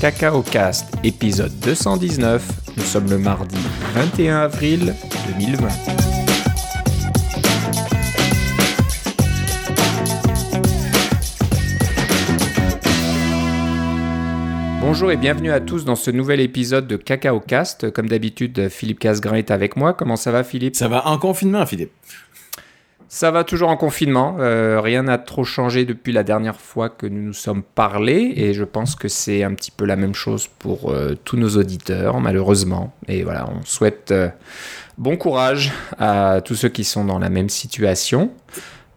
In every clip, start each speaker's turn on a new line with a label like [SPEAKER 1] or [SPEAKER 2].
[SPEAKER 1] Cacao Cast, épisode 219. Nous sommes le mardi 21 avril 2020. Bonjour et bienvenue à tous dans ce nouvel épisode de Cacao Cast. Comme d'habitude, Philippe Casgrain est avec moi. Comment ça va, Philippe?
[SPEAKER 2] Ça va en confinement, Philippe.
[SPEAKER 1] Ça va toujours en confinement. Euh, rien n'a trop changé depuis la dernière fois que nous nous sommes parlé. Et je pense que c'est un petit peu la même chose pour euh, tous nos auditeurs, malheureusement. Et voilà, on souhaite euh, bon courage à tous ceux qui sont dans la même situation.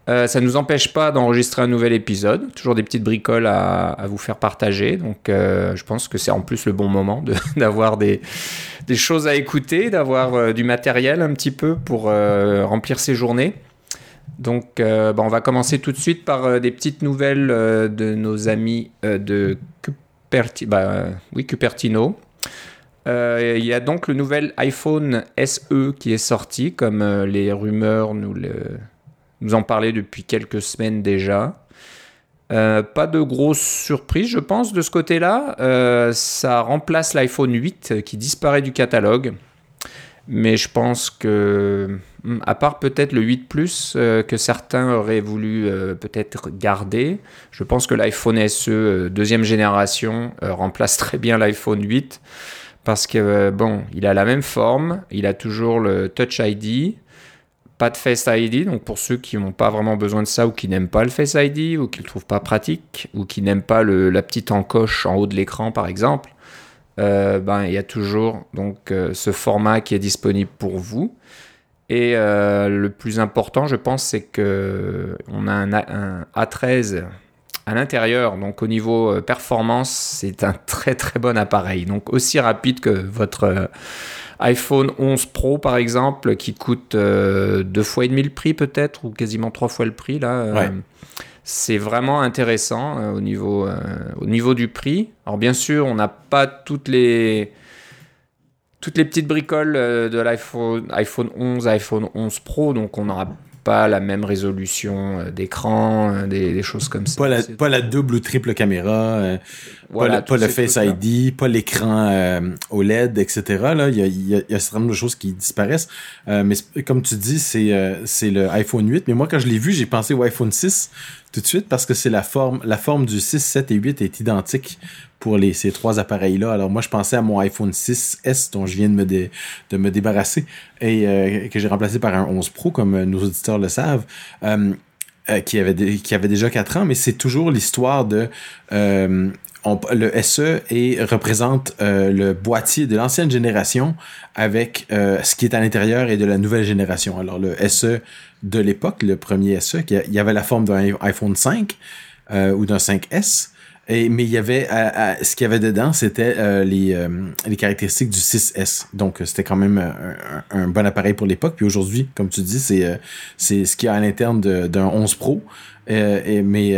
[SPEAKER 1] Ça ne nous empêche pas d'enregistrer un nouvel épisode. Toujours des petites bricoles à, vous faire partager. Donc, je pense que c'est en plus le bon moment d'avoir des, des choses à écouter, d'avoir du matériel un petit peu pour remplir ses journées. Donc, euh, bah, on va commencer tout de suite par euh, des petites nouvelles euh, de nos amis de bah, Cupertino. Il y a donc le nouvel iPhone SE qui est sorti, comme les rumeurs nous, nous en parlaient depuis quelques semaines déjà. Pas de grosse surprise, je pense, de ce côté-là. Ça remplace l'iPhone 8 euh, qui disparaît du catalogue. Mais je pense que, hmm, à part peut-être le 8 Plus euh, que certains auraient voulu euh, peut-être garder, je pense que l'iPhone SE euh, deuxième génération remplace très bien l'iPhone 8 parce que bon, il a la même forme, il a toujours le Touch ID, pas de Face ID, donc pour ceux qui n'ont pas vraiment besoin de ça ou qui n'aiment pas le Face ID ou qui le trouvent pas pratique ou qui n'aiment pas la petite encoche en haut de l'écran par exemple, euh, ben il y a toujours donc euh, ce format qui est disponible pour vous. Et euh, le plus important, je pense, c'est que on a un, A- un A13 à l'intérieur, donc au niveau performance, c'est un très très bon appareil. Donc aussi rapide que votre iPhone 11 Pro par exemple, qui coûte deux fois et demi le prix peut-être, ou quasiment trois fois le prix là.
[SPEAKER 2] Ouais.
[SPEAKER 1] C'est vraiment intéressant euh, au, niveau, euh, au niveau du prix. Alors bien sûr, on n'a pas toutes les, toutes les petites bricoles euh, de l'iPhone iPhone 11, iPhone 11 Pro, donc on n'aura pas la même résolution d'écran, des, des choses comme ça.
[SPEAKER 2] Pas la,
[SPEAKER 1] C'est-
[SPEAKER 2] pas la double ou triple caméra,
[SPEAKER 1] Voilà,
[SPEAKER 2] pas, le, pas Face. ID, pas l'écran OLED, etc. Là, il y a, y a, y a un certain nombre de choses qui disparaissent. Mais comme tu dis, c'est c'est le iPhone 8. Mais moi, quand je l'ai vu, j'ai pensé au iPhone 6 tout de suite parce que c'est la forme, la forme du 6, 7 et 8 est identique pour les, ces trois appareils-là. Alors moi, je pensais à mon iPhone 6S dont je viens de me, de me débarrasser et euh, que j'ai remplacé par un 11 Pro, comme euh, nos auditeurs le savent. Euh, qui avait qui avait déjà 4 ans, mais c'est toujours l'histoire de le SE et représente euh, le boîtier de l'ancienne génération avec euh, ce qui est à l'intérieur et de la nouvelle génération. Alors le SE de l'époque, le premier SE, il y avait la forme d'un iPhone 5 euh, ou d'un 5S. Et, mais il y avait à- à- ce qu'il y avait dedans, c'était euh, les, euh, les caractéristiques du 6S. Donc euh, c'était quand même un, bon appareil pour l'époque. Puis aujourd'hui, comme tu dis, c'est euh, ce qu'il y a à l'interne d'un 11 Pro, euh, mais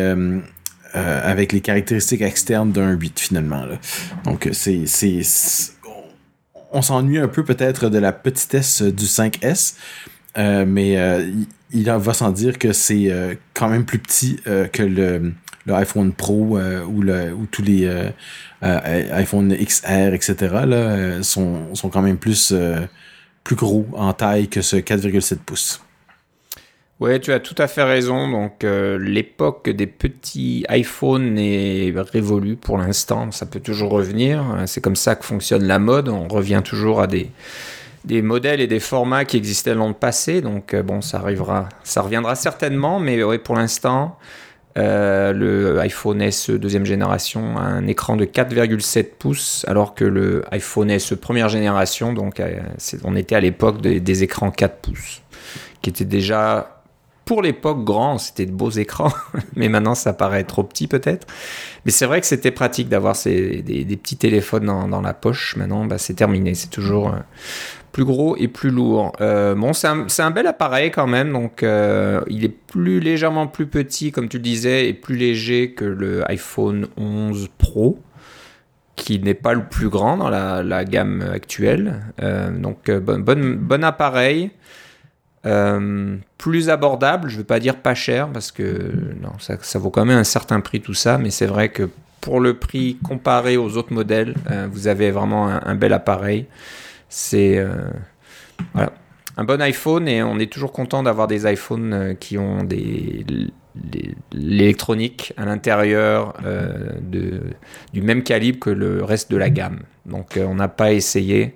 [SPEAKER 2] euh, avec les caractéristiques externes d'un 8 finalement. Là. Donc c'est on s'ennuie un peu peut-être de la petitesse du 5S, euh, mais euh, il- va sans dire que c'est euh, quand même plus petit euh, que le, le iPhone Pro euh, ou, le, ou tous les euh, iPhone XR, etc. Là, sont, sont quand même plus, plus gros en taille que ce 4,7 pouces.
[SPEAKER 1] Ouais, tu as tout à fait raison. Donc, euh, l'époque des petits iPhones est révolue pour l'instant. Ça peut toujours revenir. C'est comme ça que fonctionne la mode. On revient toujours à des, des modèles et des formats qui existaient dans le passé. Donc, euh, bon, ça arrivera, ça reviendra certainement. Mais ouais, pour l'instant, euh, le iPhone SE deuxième génération a un écran de 4,7 pouces, alors que le iPhone SE première génération, donc, euh, on était à l'époque des, des écrans 4 pouces, qui étaient déjà pour l'époque grand, c'était de beaux écrans, mais maintenant ça paraît trop petit peut-être. Mais c'est vrai que c'était pratique d'avoir des, des petits téléphones dans, la poche. Maintenant, bah, c'est terminé. C'est toujours euh, plus gros et plus lourd. Euh, bon, c'est un, un bel appareil quand même. Donc, euh, il est plus légèrement plus petit, comme tu le disais, et plus léger que le iPhone 11 Pro qui n'est pas le plus grand dans la, gamme actuelle. Donc, bon appareil. Euh, plus abordable, je ne veux pas dire pas cher, parce que non, ça, vaut quand même un certain prix tout ça, mais c'est vrai que pour le prix comparé aux autres modèles, vous avez vraiment un, bel appareil. C'est voilà, un bon iPhone et on est toujours content d'avoir des iPhones qui ont des l'électronique à l'intérieur euh, du même calibre que le reste de la gamme. Donc euh, on n'a pas essayé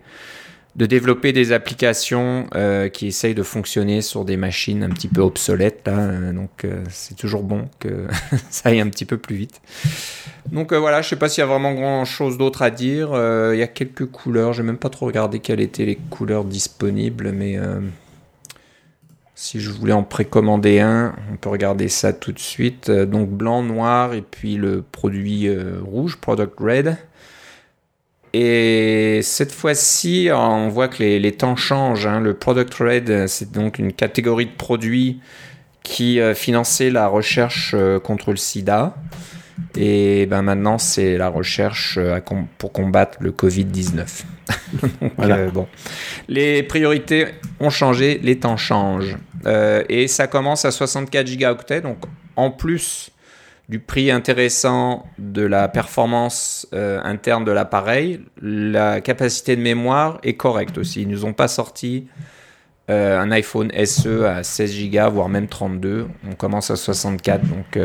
[SPEAKER 1] de développer des applications euh, qui essayent de fonctionner sur des machines un petit peu obsolètes. Là, donc c'est toujours bon que ça aille un petit peu plus vite. Donc voilà, je ne sais pas s'il y a vraiment grand chose d'autre à dire. Il y a quelques couleurs, je n'ai même pas trop regardé quelles étaient les couleurs disponibles, mais si je voulais en précommander un, on peut regarder ça tout de suite. Euh, donc blanc, noir et puis le produit euh, rouge, Product Red. Et cette fois-ci, on voit que les, temps changent. Hein. Le Product Red, c'est donc une catégorie de produits qui euh, finançait la recherche contre le sida. Et ben maintenant, c'est la recherche pour combattre le Covid-19. voilà. bon. Les priorités ont changé, les temps changent. Euh, et ça commence à 64 gigaoctets. Donc, en plus du prix intéressant de la performance euh, interne de l'appareil, la capacité de mémoire est correcte aussi. Ils nous ont pas sorti euh, un iPhone SE à 16 Go, voire même 32. On commence à 64, donc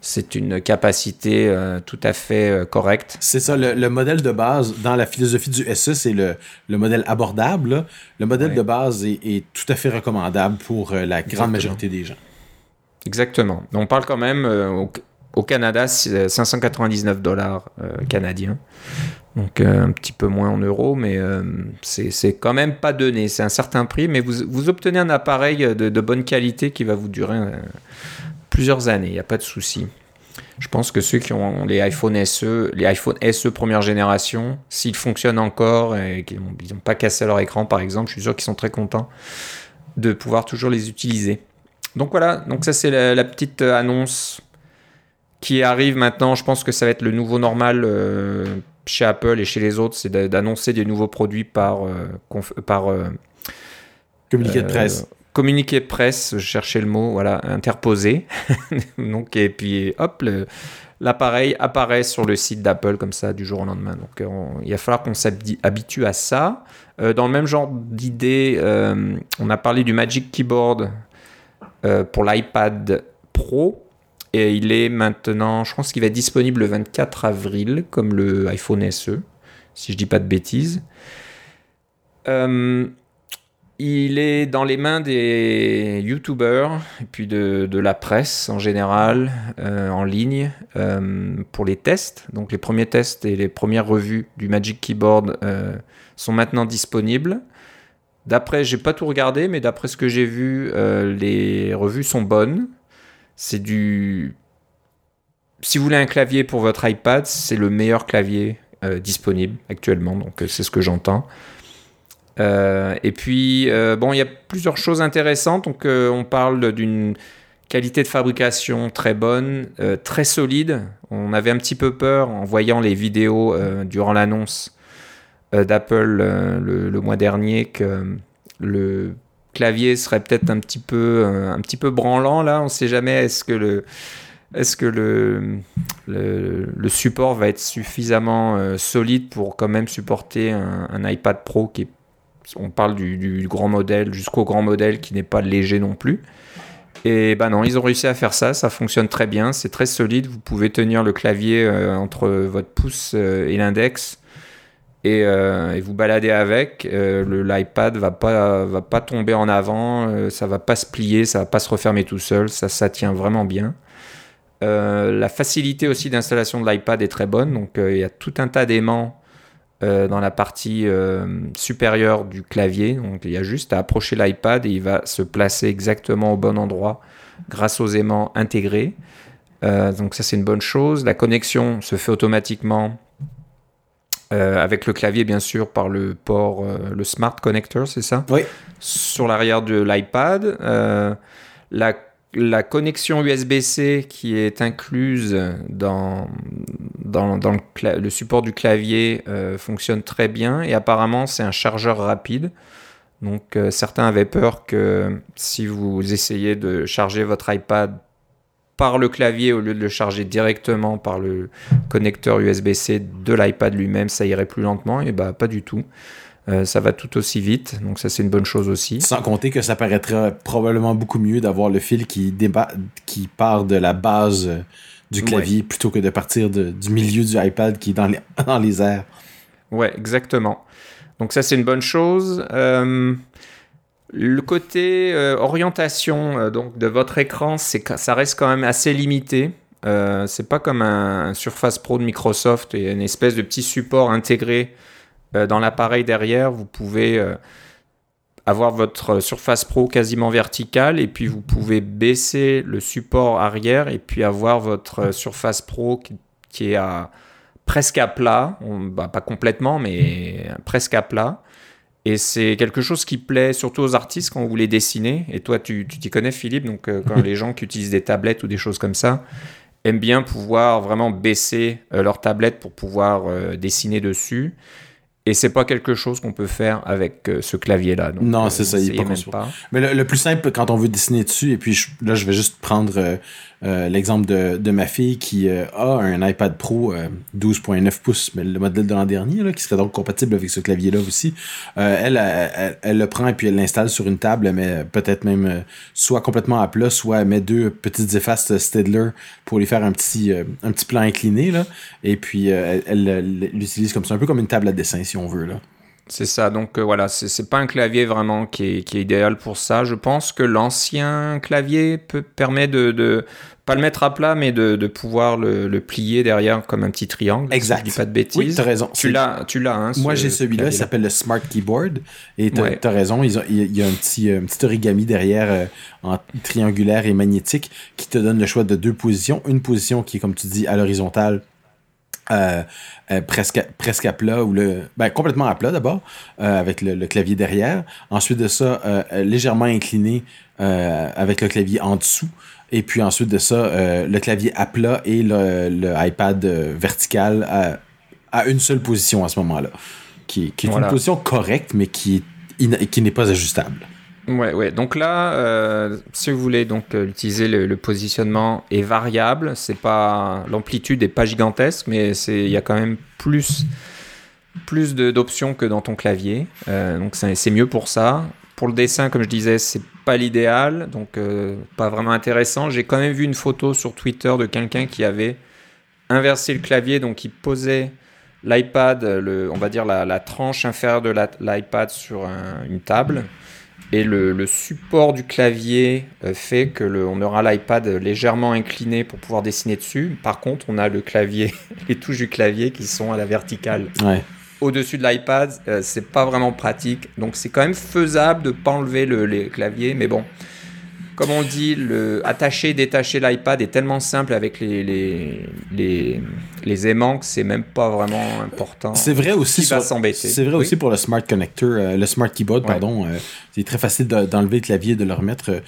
[SPEAKER 1] c'est une capacité tout à fait correcte.
[SPEAKER 2] C'est ça, le, modèle de base dans la philosophie du SE, c'est le, modèle abordable. Le modèle de base est, tout à fait recommandable pour euh, la grande majorité des gens.
[SPEAKER 1] Exactement. On parle quand même euh, au, Canada, 599 dollars euh, canadiens. Donc un petit peu moins en euros, mais c'est quand même pas donné. C'est un certain prix, mais vous, obtenez un appareil de, de, bonne qualité qui va vous durer plusieurs années. Il n'y a pas de souci. Je pense que ceux qui ont les iPhone SE, les iPhone SE première génération, s'ils fonctionnent encore et qu'ils n'ont pas cassé leur écran par exemple, je suis sûr qu'ils sont très contents de pouvoir toujours les utiliser. Donc voilà, donc ça c'est la, petite annonce qui arrive maintenant. Je pense que ça va être le nouveau normal euh, chez Apple et chez les autres, c'est d'annoncer des nouveaux produits par, euh, par euh,
[SPEAKER 2] communiqué de presse
[SPEAKER 1] communiqué de presse, je cherchais le mot, voilà, interposé. Donc, et puis hop, l'appareil apparaît sur le site d'Apple comme ça du jour au lendemain. Donc il va falloir qu'on s'habitue à ça. Euh, dans le même genre d'idée, euh, on a parlé du Magic Keyboard pour l'iPad Pro. Et il est maintenant, je pense qu'il va être disponible le 24 avril, comme le iPhone SE, si je dis pas de bêtises. Il est dans les mains des youtubeurs et puis de, la presse en général, euh, en ligne, euh, pour les tests. Donc les premiers tests et les premières revues du Magic Keyboard euh, sont maintenant disponibles. D'après, j'ai pas tout regardé, mais d'après ce que j'ai vu, les revues sont bonnes. C'est du. Si vous voulez un clavier pour votre iPad, c'est le meilleur clavier disponible actuellement. Donc c'est ce que j'entends. Euh, et puis, euh, bon, il y a plusieurs choses intéressantes. Donc, euh, on parle d'une qualité de fabrication très bonne, très solide. On avait un petit peu peur en voyant les vidéos durant l'annonce d'Apple le, mois dernier que le clavier serait peut-être un petit peu un petit peu branlant là. On ne sait jamais. Est-ce que le est-ce que le, le, support va être suffisamment solide pour quand même supporter un, iPad Pro qui est on parle du, grand modèle jusqu'au grand modèle qui n'est pas léger non plus. Et ben non, ils ont réussi à faire ça, ça fonctionne très bien, c'est très solide, vous pouvez tenir le clavier euh, entre votre pouce euh, et l'index euh, et, vous balader avec. L'iPad va pas, va pas tomber en avant, ça va pas se plier, ça va pas se refermer tout seul, ça, ça tient vraiment bien. la facilité aussi d'installation de l'iPad est très bonne, donc il y a tout un tas d'aimants euh, dans la partie euh, supérieure du clavier. Donc il y a juste à approcher l'iPad et il va se placer exactement au bon endroit grâce aux aimants intégrés. Euh, donc ça c'est une bonne chose. La connexion se fait automatiquement avec le clavier bien sûr par le port, le Smart Connector, c'est ça
[SPEAKER 2] Oui.
[SPEAKER 1] Sur l'arrière de l'iPad. la la connexion USB-C qui est incluse dans, dans, le, support du clavier euh, fonctionne très bien et apparemment c'est un chargeur rapide. Donc euh, certains avaient peur que si vous essayez de charger votre iPad par le clavier au lieu de le charger directement par le connecteur USB-C de l'iPad lui-même, ça irait plus lentement. Et bah, pas du tout. Euh, ça va tout aussi vite, donc ça c'est une bonne chose aussi.
[SPEAKER 2] Sans compter que ça paraîtra probablement beaucoup mieux d'avoir le fil qui, qui part de la base du clavier plutôt que de partir du milieu du iPad qui est dans les, dans les airs.
[SPEAKER 1] Ouais, exactement. Donc ça c'est une bonne chose. Euh, le côté orientation donc de votre écran, ça reste quand même assez limité. c'est pas comme un, Surface Pro de Microsoft et une espèce de petit support intégré euh, dans l'appareil derrière, vous pouvez euh, avoir votre Surface Pro quasiment verticale et puis vous pouvez baisser le support arrière et puis avoir votre Surface Pro qui, est presque à plat, bah, pas complètement mais presque à plat. Et c'est quelque chose qui plaît surtout aux artistes quand vous voulez dessiner. Et toi, tu t'y connais, Philippe. Donc, euh, quand les gens qui utilisent des tablettes ou des choses comme ça aiment bien pouvoir vraiment baisser leur tablette pour pouvoir dessiner dessus. Et c'est pas quelque chose qu'on peut faire avec euh, ce clavier-là.
[SPEAKER 2] Non, euh, c'est ça, il est pas, Mais le, plus simple, quand on veut dessiner dessus, et puis là, je vais juste prendre euh, euh, l'exemple de, de, ma fille qui euh, a un iPad Pro 12.9 euh, pouces, mais le modèle de l'an dernier, là, qui serait donc compatible avec ce clavier-là aussi. Elle, elle, le prend et puis elle l'installe sur une table, mais peut-être même soit complètement à plat, soit elle met deux petites effaces Stedler pour lui faire un petit, un petit plan incliné. Là, et puis elle l'utilise comme ça, un peu comme une table à dessin si on veut. Là.
[SPEAKER 1] C'est ça, donc voilà, c'est pas un clavier vraiment qui est, qui est, idéal pour ça. Je pense que l'ancien clavier peut, permet de, de, pas le mettre à plat, mais de, de pouvoir le, le, plier derrière comme un petit triangle.
[SPEAKER 2] Exact.
[SPEAKER 1] Si dis pas de bêtises.
[SPEAKER 2] Oui, as raison.
[SPEAKER 1] Tu l'as, tu l'as. Hein,
[SPEAKER 2] Moi, j'ai celui-là, il s'appelle le Smart Keyboard. Et tu as, raison, il y a un petit, un petit origami derrière euh, en triangulaire et magnétique qui te donne le choix de deux positions. Une position qui est, comme tu dis, à l'horizontale euh, euh, presque, presque à plat ou le ben, complètement à plat d'abord euh, avec le, clavier derrière. Ensuite de ça légèrement incliné avec le clavier en dessous. Et puis ensuite de ça le clavier à plat et le, le iPad vertical à, à, une seule position à ce moment-là qui, qui est une position correcte mais qui, qui n'est pas ajustable
[SPEAKER 1] Ouais, ouais. Donc là, euh, si vous voulez donc euh, utiliser le, positionnement est variable. C'est pas l'amplitude est pas gigantesque, mais c'est il y a quand même plus plus d'options que dans ton clavier. Euh, donc c'est mieux pour ça. Pour le dessin, comme je disais, c'est pas l'idéal, donc pas vraiment intéressant. J'ai quand même vu une photo sur Twitter de quelqu'un qui avait inversé le clavier, donc il posait l'iPad, on va dire la, tranche inférieure de l'iPad sur une table et le, support du clavier euh, fait que le, on aura l'iPad légèrement incliné pour pouvoir dessiner dessus. Par contre, on a le clavier, les touches du clavier qui sont à la verticale. Au-dessus de l'iPad, euh, c'est pas vraiment pratique. Donc c'est quand même faisable de pas enlever le les claviers, mais bon, comme on dit, le attacher, détacher l'iPad est tellement simple avec les, les, les, aimants que c'est même pas vraiment important.
[SPEAKER 2] C'est vrai aussi. C'est vrai aussi pour le Smart Connector, euh, le Smart Keyboard, pardon. Euh, c'est très facile d'enlever le clavier et de le remettre. Euh,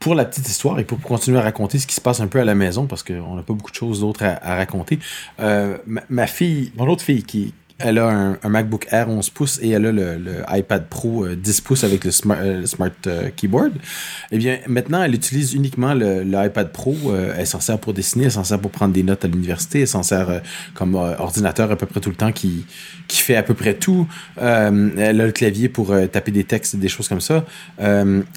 [SPEAKER 2] pour la petite histoire et pour continuer à raconter ce qui se passe un peu à la maison, parce qu'on n'a pas beaucoup de choses d'autres à, raconter, ma, ma, fille, mon autre fille qui, elle a un, MacBook Air 11 pouces et elle a le, iPad Pro 10 euh, pouces avec le Smart, euh, euh, Keyboard. Eh bien, maintenant, elle utilise uniquement le, iPad Pro. elle s'en sert pour dessiner, elle s'en sert pour prendre des notes à l'université, elle s'en sert comme ordinateur à peu près tout le temps qui, qui fait à peu près tout. elle a le clavier pour taper des textes, des choses comme ça.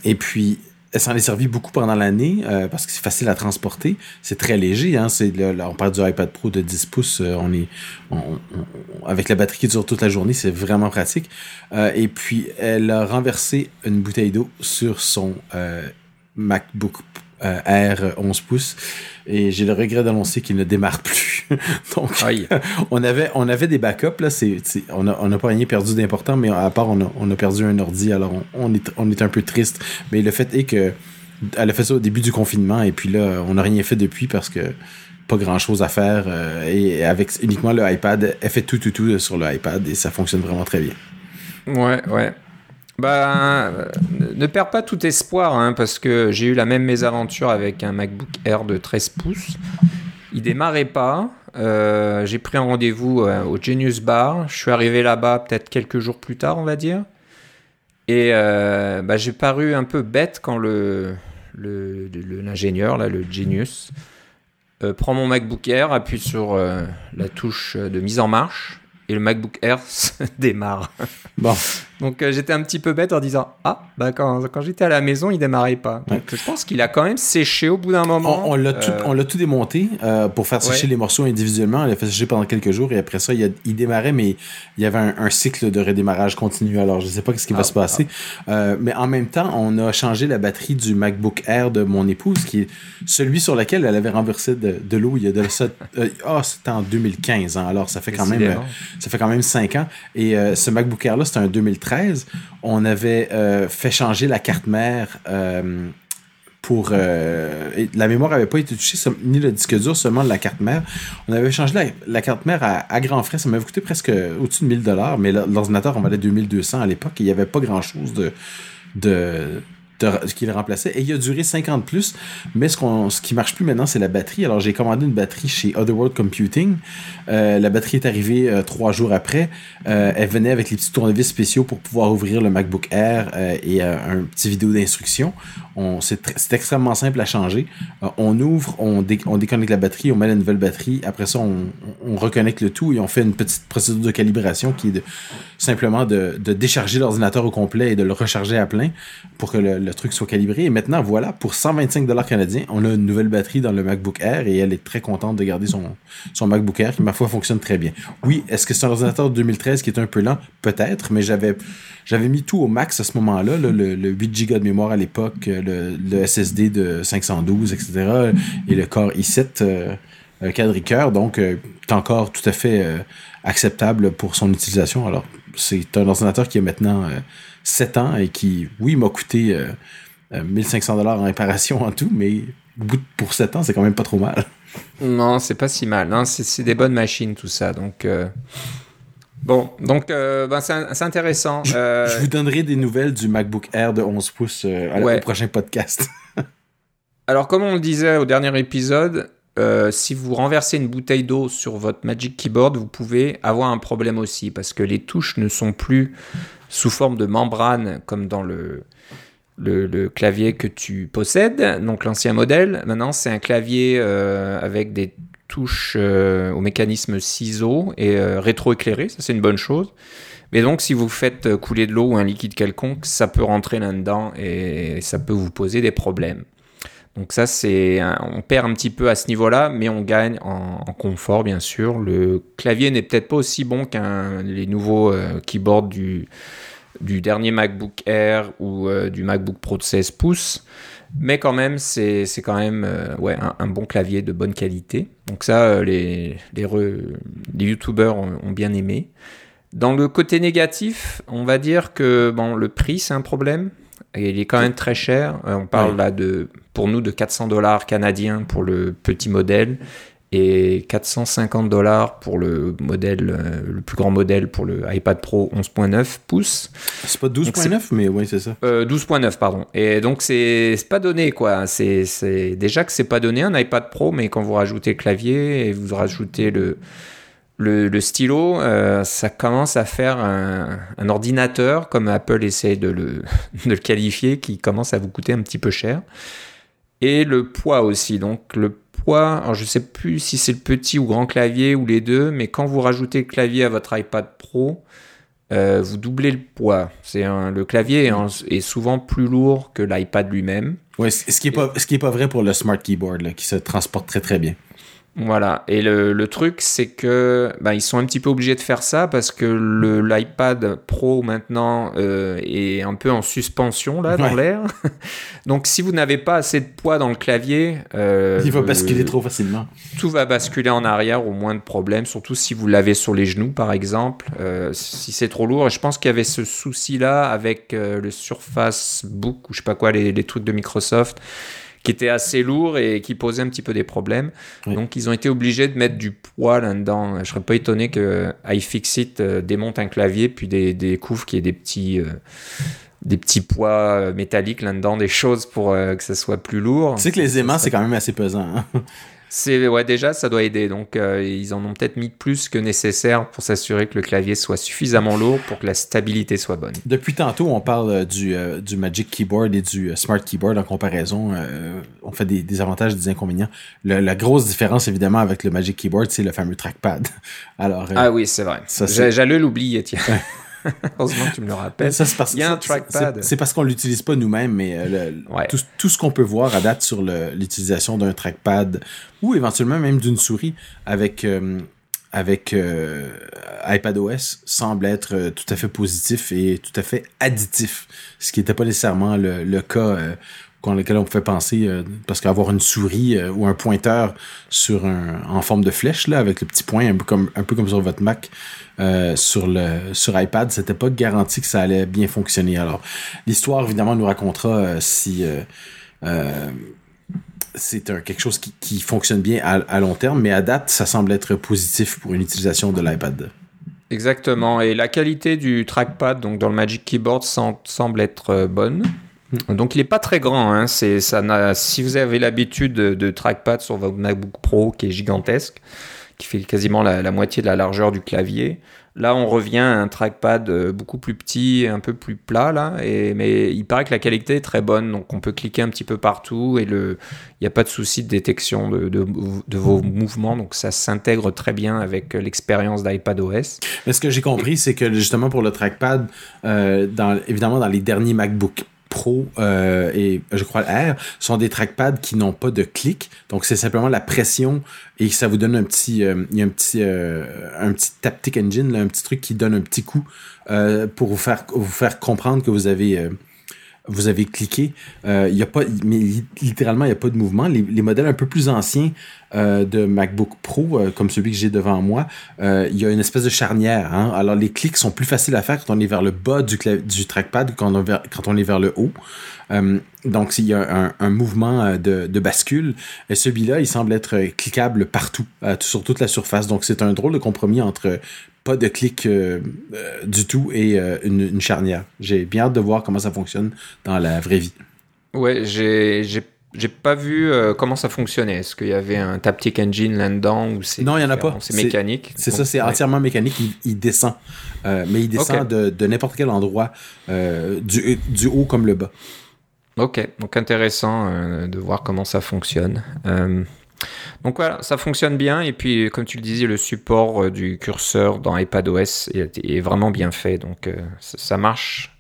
[SPEAKER 2] et puis, elle s'en est servie beaucoup pendant l'année euh, parce que c'est facile à transporter. C'est très léger. Hein? C'est, on parle du iPad Pro de 10 pouces. Euh, on est, avec la batterie qui dure toute la journée, c'est vraiment pratique. Euh, et puis, elle a renversé une bouteille d'eau sur son MacBook Air 11 pouces et j'ai le regret d'annoncer qu'il ne démarre plus. Donc, on avait on avait des backups là, c'est on n'a on a pas rien perdu d'important, mais à part on a, on a perdu un ordi, alors on, est on est un peu triste. Mais le fait est que elle a fait ça au début du confinement et puis là on n'a rien fait depuis parce que pas grand chose à faire euh, et avec uniquement le iPad, elle fait tout tout tout sur le iPad et ça fonctionne vraiment très bien.
[SPEAKER 1] Ouais, ouais. Bah, ne perds pas tout espoir, hein, parce que j'ai eu la même mésaventure avec un MacBook Air de 13 pouces. Il démarrait pas. Euh, j'ai pris un rendez-vous euh, au Genius Bar. Je suis arrivé là-bas peut-être quelques jours plus tard, on va dire. Et euh, bah, j'ai paru un peu bête quand le, l'ingénieur, le Genius, euh, prend mon MacBook Air, appuie sur euh, la touche de mise en marche, et le MacBook Air se démarre.
[SPEAKER 2] Bon,
[SPEAKER 1] Donc euh, j'étais un petit peu bête en disant Ah, bah quand, quand j'étais à la maison, il démarrait pas. Donc je pense qu'il a quand même séché au bout d'un moment.
[SPEAKER 2] on, on l'a tout,
[SPEAKER 1] Euh,
[SPEAKER 2] on l'a tout démonté euh, pour faire sécher
[SPEAKER 1] Ouais.
[SPEAKER 2] les morceaux individuellement. On l'a fait sécher pendant quelques jours et après ça, il, a- il démarrait, mais il y avait un, un cycle de redémarrage continu. Alors, je sais pas ce qui va
[SPEAKER 1] Ah,
[SPEAKER 2] se passer. Euh, mais en même temps, on a changé la batterie du MacBook Air de mon épouse, qui est celui sur lequel elle avait renversé de, de l'eau il y a de ça. Ah, c'était en 2015. hein. alors, ça fait quand même. Ça fait quand même 5 ans. Et euh, ce MacBook Air-là, c'était un 2013. On avait euh, fait changer la carte mère euh, pour... la mémoire n'avait pas été touchée, ni le disque dur, seulement la carte mère. On avait changé la, la carte mère à, grands frais. Ça m'avait coûté presque au-dessus de 1000 dollars, mais l'ordinateur en valait 2200 à l'époque. Il n'y avait pas grand-chose de de- qui le remplaçait et il a duré 50 plus mais ce, qui marche plus maintenant c'est la batterie alors j'ai commandé une batterie chez Otherworld Computing euh, la batterie est arrivée euh, trois jours après. Euh, elle venait avec les petits tournevis spéciaux pour pouvoir ouvrir le MacBook Air et un petit vidéo d'instruction. On, c'est, tr- c'est extrêmement simple à changer. On ouvre, on, dé- on déconnecte la batterie, on met la nouvelle batterie. Après ça, on, on reconnecte le tout et on fait une petite procédure de calibration qui est simplement de, de décharger l'ordinateur au complet et de le recharger à plein pour que le, le truc soit calibré. Et maintenant, voilà, pour 125 dollars canadiens, on a une nouvelle batterie dans le MacBook Air et elle est très contente de garder son, son MacBook Air qui, ma foi, fonctionne très bien. Oui, est-ce que c'est un ordinateur de 2013 qui est un peu lent? Peut-être, mais j'avais, j'avais mis tout au max à ce moment-là, là, le, le 8 Go de mémoire à l'époque, le, le SSD de 512, etc., et le Core i7 euh, euh, quadricœur, donc euh, est encore tout à fait euh, acceptable pour son utilisation. Alors, c'est un ordinateur qui a maintenant euh, 7 ans et qui, oui, m'a coûté euh, euh, 1500 dollars en réparation en tout, mais pour 7 ans, c'est quand même pas trop mal.
[SPEAKER 1] Non, c'est pas si mal. Non, c'est, des bonnes machines, tout ça. Donc, euh, bon, donc euh, ben, c'est, intéressant. Euh,
[SPEAKER 2] Je vous donnerai des nouvelles du MacBook Air de 11 pouces euh, à-
[SPEAKER 1] Ouais.
[SPEAKER 2] au prochain podcast.
[SPEAKER 1] Alors, comme on le disait au dernier épisode, euh, si vous renversez une bouteille d'eau sur votre Magic Keyboard, vous pouvez avoir un problème aussi, parce que les touches ne sont plus sous forme de membrane comme dans le, clavier que tu possèdes, donc l'ancien modèle. Maintenant, c'est un clavier euh, avec des touches euh, au mécanisme ciseaux et euh, rétroéclairé, ça c'est une bonne chose. Mais donc, si vous faites couler de l'eau ou un liquide quelconque, ça peut rentrer là-dedans et ça peut vous poser des problèmes. Donc ça, c'est, on perd un petit peu à ce niveau-là, mais on gagne en, en confort, bien sûr. Le clavier n'est peut-être pas aussi bon qu'un les nouveaux euh, keyboards du, du dernier MacBook Air ou euh, du MacBook Pro de 16 pouces, mais quand même, c'est, quand même euh, ouais, un, un bon clavier de bonne qualité. Donc ça, les, les, re- les YouTubers ont, ont bien aimé. Dans le côté négatif, on va dire que bon, le prix, c'est un problème. Et il est quand même très cher. On parle
[SPEAKER 2] Ouais.
[SPEAKER 1] là de, pour nous, de 400 dollars canadiens pour le petit modèle et 450 dollars pour le modèle, euh, le plus grand modèle pour le iPad Pro 11.9 pouces.
[SPEAKER 2] C'est pas 12.9, mais oui, c'est ça.
[SPEAKER 1] Euh, 12.9 pardon. Et donc c'est pas donné quoi. C'est c'est déjà que c'est pas donné un iPad Pro, mais quand vous rajoutez le clavier et vous rajoutez le le, le stylo, euh, ça commence à faire un, un ordinateur comme Apple essaie de le de le qualifier, qui commence à vous coûter un petit peu cher. Et le poids aussi. Donc le poids, je sais plus si c'est le petit ou grand clavier ou les deux, mais quand vous rajoutez le clavier à votre iPad Pro, euh, vous doublez le poids. C'est le clavier est, en- est souvent plus lourd que l'iPad lui-même.
[SPEAKER 2] Ouais, ce qui est pas, vrai pour le Smart Keyboard, qui se transporte très très bien.
[SPEAKER 1] Voilà. Et le, le truc, c'est que ben, ils sont un petit peu obligés de faire ça parce que le l'iPad Pro maintenant euh, est un peu en suspension là dans
[SPEAKER 2] Ouais.
[SPEAKER 1] l'air. Donc si vous n'avez pas assez de poids dans le clavier, euh,
[SPEAKER 2] Il va
[SPEAKER 1] le-
[SPEAKER 2] basculer trop facilement.
[SPEAKER 1] tout va basculer en arrière au moins de problèmes, surtout si vous l'avez sur les genoux par exemple, euh, si c'est trop lourd. Et je pense qu'il y avait ce souci-là avec euh, le Surface Book ou je sais pas quoi, les, les trucs de Microsoft, qui était assez lourd et qui posait un petit peu des problèmes.
[SPEAKER 2] Oui.
[SPEAKER 1] Donc ils ont été obligés de mettre du poids là-dedans. Je serais pas étonné que iFixit euh, démonte un clavier puis des, découvre qu'il y ait des petits... euh, des petits poids métalliques là-dedans, des choses pour que ça soit plus lourd.
[SPEAKER 2] Tu sais que les aimants, c'est quand même assez pesant. Hein.
[SPEAKER 1] C'est ouais déjà ça doit aider donc euh, ils en ont peut-être mis plus que nécessaire pour s'assurer que le clavier soit suffisamment lourd pour que la stabilité soit bonne.
[SPEAKER 2] Depuis tantôt on parle euh, du, euh, du Magic Keyboard et du Smart Keyboard en comparaison. on fait des, avantages et des inconvénients. la grosse différence évidemment avec le Magic Keyboard c'est le fameux trackpad.
[SPEAKER 1] Alors ah oui c'est vrai. J'allais l'oublier tiens. Heureusement que tu me le rappelles.
[SPEAKER 2] Ça, parce, Il y a un trackpad. C'est parce qu'on l'utilise pas nous-mêmes, mais euh, tout, ce qu'on peut voir à date sur l'utilisation d'un trackpad ou éventuellement même d'une souris avec, euh, avec euh, iPadOS semble être tout à fait positif et tout à fait additif, ce qui n'était pas nécessairement le, le cas dans lequel on pouvait penser, parce qu'avoir une souris ou un pointeur en forme de flèche, là, avec le petit point, un peu comme, sur votre Mac, euh, sur le sur iPad, c'était pas garanti que ça allait bien fonctionner. Alors, l'histoire évidemment nous racontera euh, si euh, c'est quelque chose qui, qui, fonctionne bien à, long terme, mais à date, ça semble être positif pour une utilisation de l'iPad.
[SPEAKER 1] Exactement, et la qualité du trackpad donc dans le Magic Keyboard semble être bonne. Hmm. Donc il n'est pas très grand. Hein. C'est, ça si vous avez l'habitude de, trackpad sur votre MacBook Pro qui est gigantesque, qui fait quasiment la, moitié de la largeur du clavier. Là, on revient à un trackpad euh, beaucoup plus petit, un peu plus plat, là, et, mais il paraît que la qualité est très bonne, donc on peut cliquer un petit peu partout et il n'y a pas de souci de détection de, vos mouvements, donc ça s'intègre très bien avec l'expérience d'iPadOS.
[SPEAKER 2] Mais ce que j'ai compris, c'est que justement pour le trackpad, euh, évidemment dans les derniers MacBook Pro euh, et je crois R sont des trackpads qui n'ont pas de clic. Donc c'est simplement la pression et ça vous donne un petit, euh, un petit, euh, un petit taptic engine, un petit truc qui donne un petit coup pour vous faire, vous faire comprendre que vous avez vous avez cliqué, euh, il y a pas, mais littéralement, il n'y a pas de mouvement. Les, modèles un peu plus anciens euh, de MacBook Pro, euh, comme celui que j'ai devant moi, il y a une espèce de charnière. Hein. Alors, les clics sont plus faciles à faire quand on est vers le bas du, trackpad quand on, quand on est vers le haut. donc, il y a un, mouvement de, de, bascule. Et celui-là, il semble être cliquable partout, sur toute la surface. Donc, c'est un drôle de compromis entre pas de clic euh, euh, du tout et euh, une, charnière. J'ai bien hâte de voir comment ça fonctionne dans la vraie vie.
[SPEAKER 1] Ouais, j'ai j'ai pas vu comment ça fonctionnait. Est-ce qu'il y avait un Taptic Engine là-dedans ou c'est
[SPEAKER 2] Non, il y en a pas.
[SPEAKER 1] C'est mécanique.
[SPEAKER 2] C'est ça, c'est entièrement mécanique. Il, descend, mais il descend de, de n'importe quel endroit, du, du, haut comme le bas.
[SPEAKER 1] Ok, donc intéressant de voir comment ça fonctionne. Donc voilà, ça fonctionne bien. Et puis, comme tu le disais, le support euh, du curseur dans iPadOS est, vraiment bien fait. Donc euh, ça marche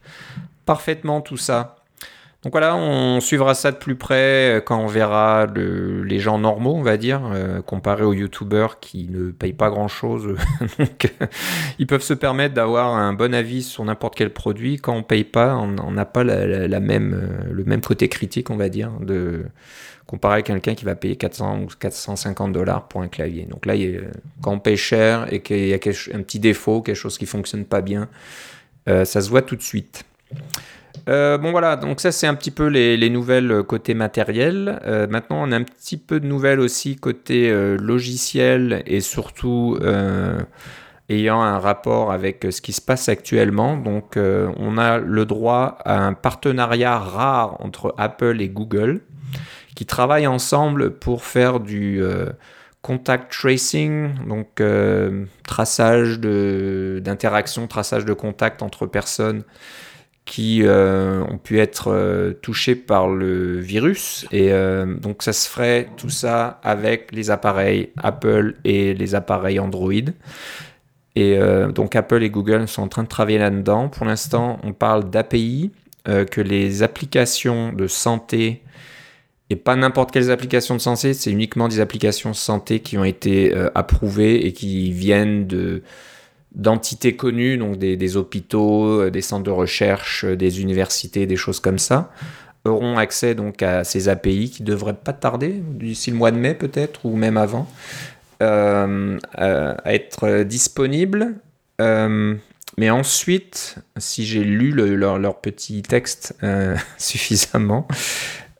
[SPEAKER 1] parfaitement tout ça. Donc voilà, on suivra ça de plus près euh, quand on verra les gens normaux, on va dire, comparé aux youtubeurs qui ne payent pas grand-chose. Donc ils peuvent se permettre d'avoir un bon avis sur n'importe quel produit. Quand on paye pas, on n'a pas même, le même côté critique, on va dire, comparé à quelqu'un qui va payer 400 ou 450 dollars pour un clavier. Donc là, quand on paye cher et qu'il y a un petit défaut, quelque chose qui fonctionne pas bien, euh, ça se voit tout de suite. Euh, bon voilà, donc ça c'est un petit peu les, nouvelles côté matériel. Euh, maintenant on a un petit peu de nouvelles aussi côté logiciel et surtout ayant un rapport avec ce qui se passe actuellement. Donc on a le droit à un partenariat rare entre Apple et Google qui travaillent ensemble pour faire du euh, contact tracing, donc euh, traçage d'interaction, traçage de contact entre personnes qui euh, ont pu être touchées par le virus. Et donc ça se ferait tout ça avec les appareils Apple et les appareils Android. Et donc Apple et Google sont en train de travailler là-dedans. Pour l'instant, on parle d'API, que les applications de santé et pas n'importe quelles applications de santé, c'est uniquement des applications santé qui ont été euh, approuvées et qui viennent de d'entités connues, donc des, hôpitaux, euh, des centres de recherche, euh, des universités, des choses comme ça, auront accès donc à ces API qui devraient pas tarder, d'ici le mois de mai peut-être, ou même avant, à être disponibles. mais ensuite, si j'ai lu leur, petit texte suffisamment,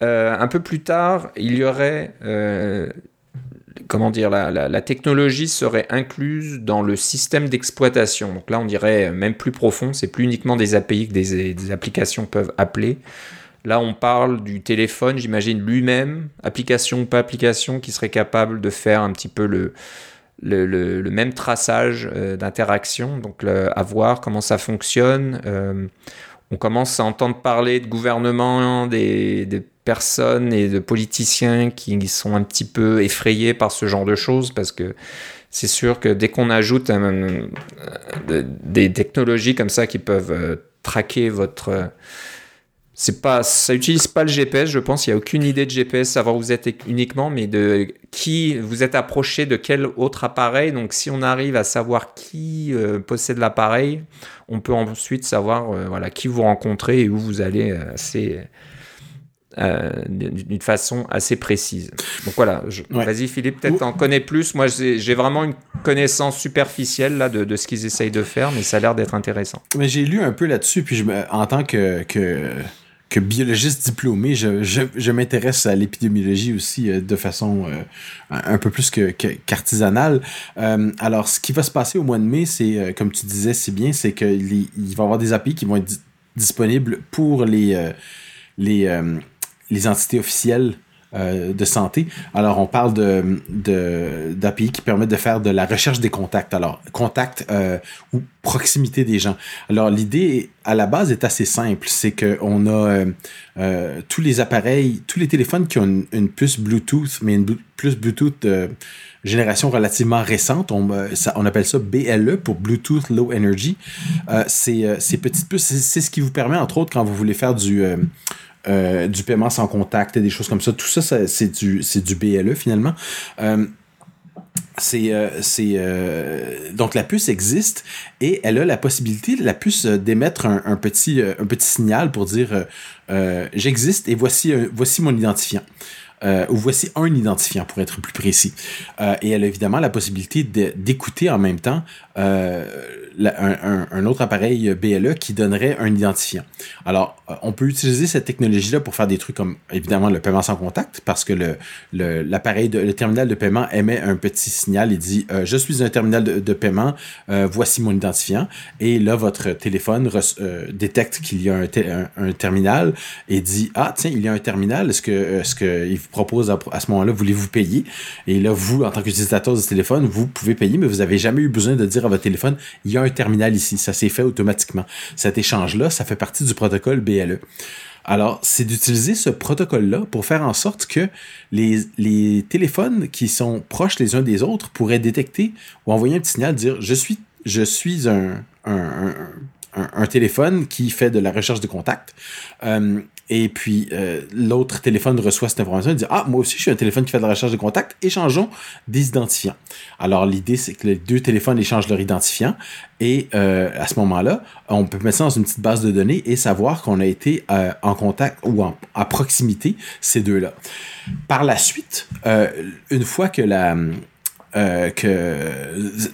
[SPEAKER 1] euh, un peu plus tard, il y aurait, euh, comment dire, la, technologie serait incluse dans le système d'exploitation. Donc là, on dirait même plus profond, c'est plus uniquement des API que des, applications peuvent appeler. Là, on parle du téléphone, j'imagine lui-même, application ou pas application, qui serait capable de faire un petit peu le, même traçage euh, d'interaction, donc à voir comment ça fonctionne. On commence à entendre parler de gouvernement, des, personnes et de politiciens qui sont un petit peu effrayés par ce genre de choses parce que c'est sûr que dès qu'on ajoute des technologies comme ça qui peuvent euh, traquer votre c'est pas ça utilise pas le GPS je pense il y a aucune idée de GPS savoir où vous êtes uniquement mais de qui vous êtes approché de quel autre appareil. Donc si on arrive à savoir qui euh, possède l'appareil on peut ensuite savoir euh, voilà qui vous rencontrez et où vous allez assez euh, d'une façon assez précise. Donc voilà, vas-y Philippe, peut-être en connais plus. Moi, j'ai vraiment une connaissance superficielle là, de, de ce qu'ils essayent de faire, mais ça a l'air d'être intéressant.
[SPEAKER 2] Mais j'ai lu un peu là-dessus, puis je en tant que, que, que biologiste diplômé, je, je, je m'intéresse à l'épidémiologie aussi euh, de façon euh, un peu plus que, qu'artisanale. alors, ce qui va se passer au mois de mai, c'est, comme tu disais si bien, c'est qu'il il va y avoir des API qui vont être disponibles pour les... les les entités officielles euh, de santé. Alors, on parle de, d'API qui permettent de faire de la recherche des contacts. Alors, contact euh, ou proximité des gens. Alors, l'idée à la base est assez simple. C'est qu'on a euh, tous les appareils, tous les téléphones qui ont une, puce Bluetooth, mais une puce Bluetooth de génération relativement récente. On, on appelle ça BLE pour Bluetooth Low Energy. ces petites puces, c'est, ce qui vous permet, entre autres, quand vous voulez faire du euh, du paiement sans contact et des choses comme ça. Tout ça, c'est du, BLE finalement. Euh, c'est euh, donc la puce existe et elle a la possibilité la puce d'émettre un, petit un petit signal pour dire j'existe et voici voici mon identifiant ou voici un identifiant pour être plus précis et elle a évidemment la possibilité d'écouter en même temps un, autre appareil BLE qui donnerait un identifiant. Alors, euh, on peut utiliser cette technologie-là pour faire des trucs comme, évidemment, le paiement sans contact, parce que le, le, terminal de paiement émet un petit signal et dit euh, Je suis un terminal de, paiement, euh, voici mon identifiant. Et là, votre téléphone détecte qu'il y a un, terminal et dit Ah, tiens, il y a un terminal, est-ce que ce qu'il vous propose à, ce moment-là, voulez-vous payer? Et là, vous, en tant qu'utilisateur du téléphone, vous pouvez payer, mais vous n'avez jamais eu besoin de dire à votre téléphone Il y a un terminal ici. Ça s'est fait automatiquement. Cet échange-là, ça fait partie du protocole BLE. Alors, c'est d'utiliser ce protocole-là pour faire en sorte que les, téléphones qui sont proches les uns des autres pourraient détecter ou envoyer un petit signal, dire je suis, je suis un téléphone qui fait de la recherche de contact. Euh, et puis euh, l'autre téléphone reçoit cette information et dit Ah, moi aussi, je suis un téléphone qui fait de la recherche de contact, échangeons des identifiants. Alors l'idée, c'est que les deux téléphones échangent leur identifiant et euh, à ce moment-là, on peut mettre ça dans une petite base de données et savoir qu'on a été euh, en contact ou en, à proximité ces deux-là. Par la suite, une fois que la que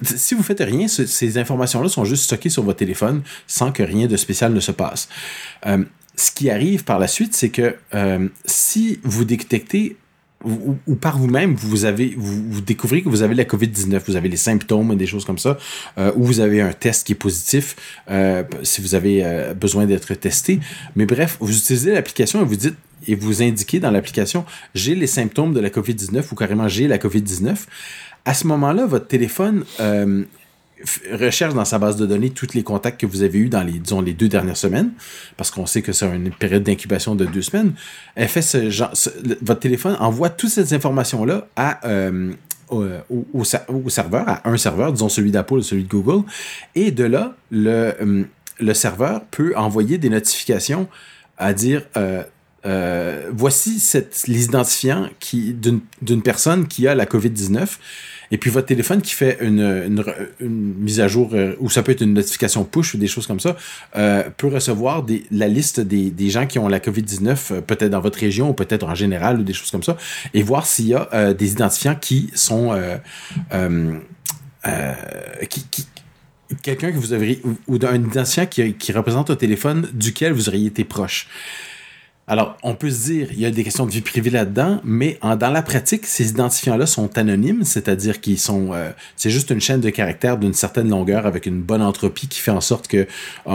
[SPEAKER 2] si vous faites rien, ces informations-là sont juste stockées sur votre téléphone sans que rien de spécial ne se passe ce qui arrive par la suite, c'est que euh, si vous détectez ou, par vous-même, vous avez, vous, découvrez que vous avez la COVID-19, vous avez les symptômes, des choses comme ça, euh, ou vous avez un test qui est positif, euh, si vous avez besoin d'être testé. Mais bref, vous utilisez l'application et vous dites et vous indiquez dans l'application j'ai les symptômes de la COVID-19 ou carrément j'ai la COVID-19. À ce moment-là, votre téléphone recherche dans sa base de données tous les contacts que vous avez eus dans les, disons, les deux dernières semaines, parce qu'on sait que c'est une période d'incubation de deux semaines. Elle fait votre téléphone envoie toutes ces informations-là à, euh, au, serveur, à un serveur, disons celui d'Apple celui de Google, et de là, le, euh, serveur peut envoyer des notifications à dire euh, euh voici cette, l'identifiant qui, d'une personne qui a la COVID-19 et puis votre téléphone qui fait une, mise à jour, euh, ou ça peut être une notification push ou des choses comme ça, euh, peut recevoir la liste des, gens qui ont la COVID-19, euh, peut-être dans votre région ou peut-être en général ou des choses comme ça, et voir s'il y a des identifiants qui sont... quelqu'un que vous avez ou, ou un identifiant qui, qui représente un téléphone duquel vous auriez été proche. Alors, on peut se dire, il y a des questions de vie privée là-dedans, mais dans la pratique, ces identifiants-là sont anonymes, c'est-à-dire qu'ils sont, euh, c'est juste une chaîne de caractères d'une certaine longueur avec une bonne entropie qui fait en sorte que euh,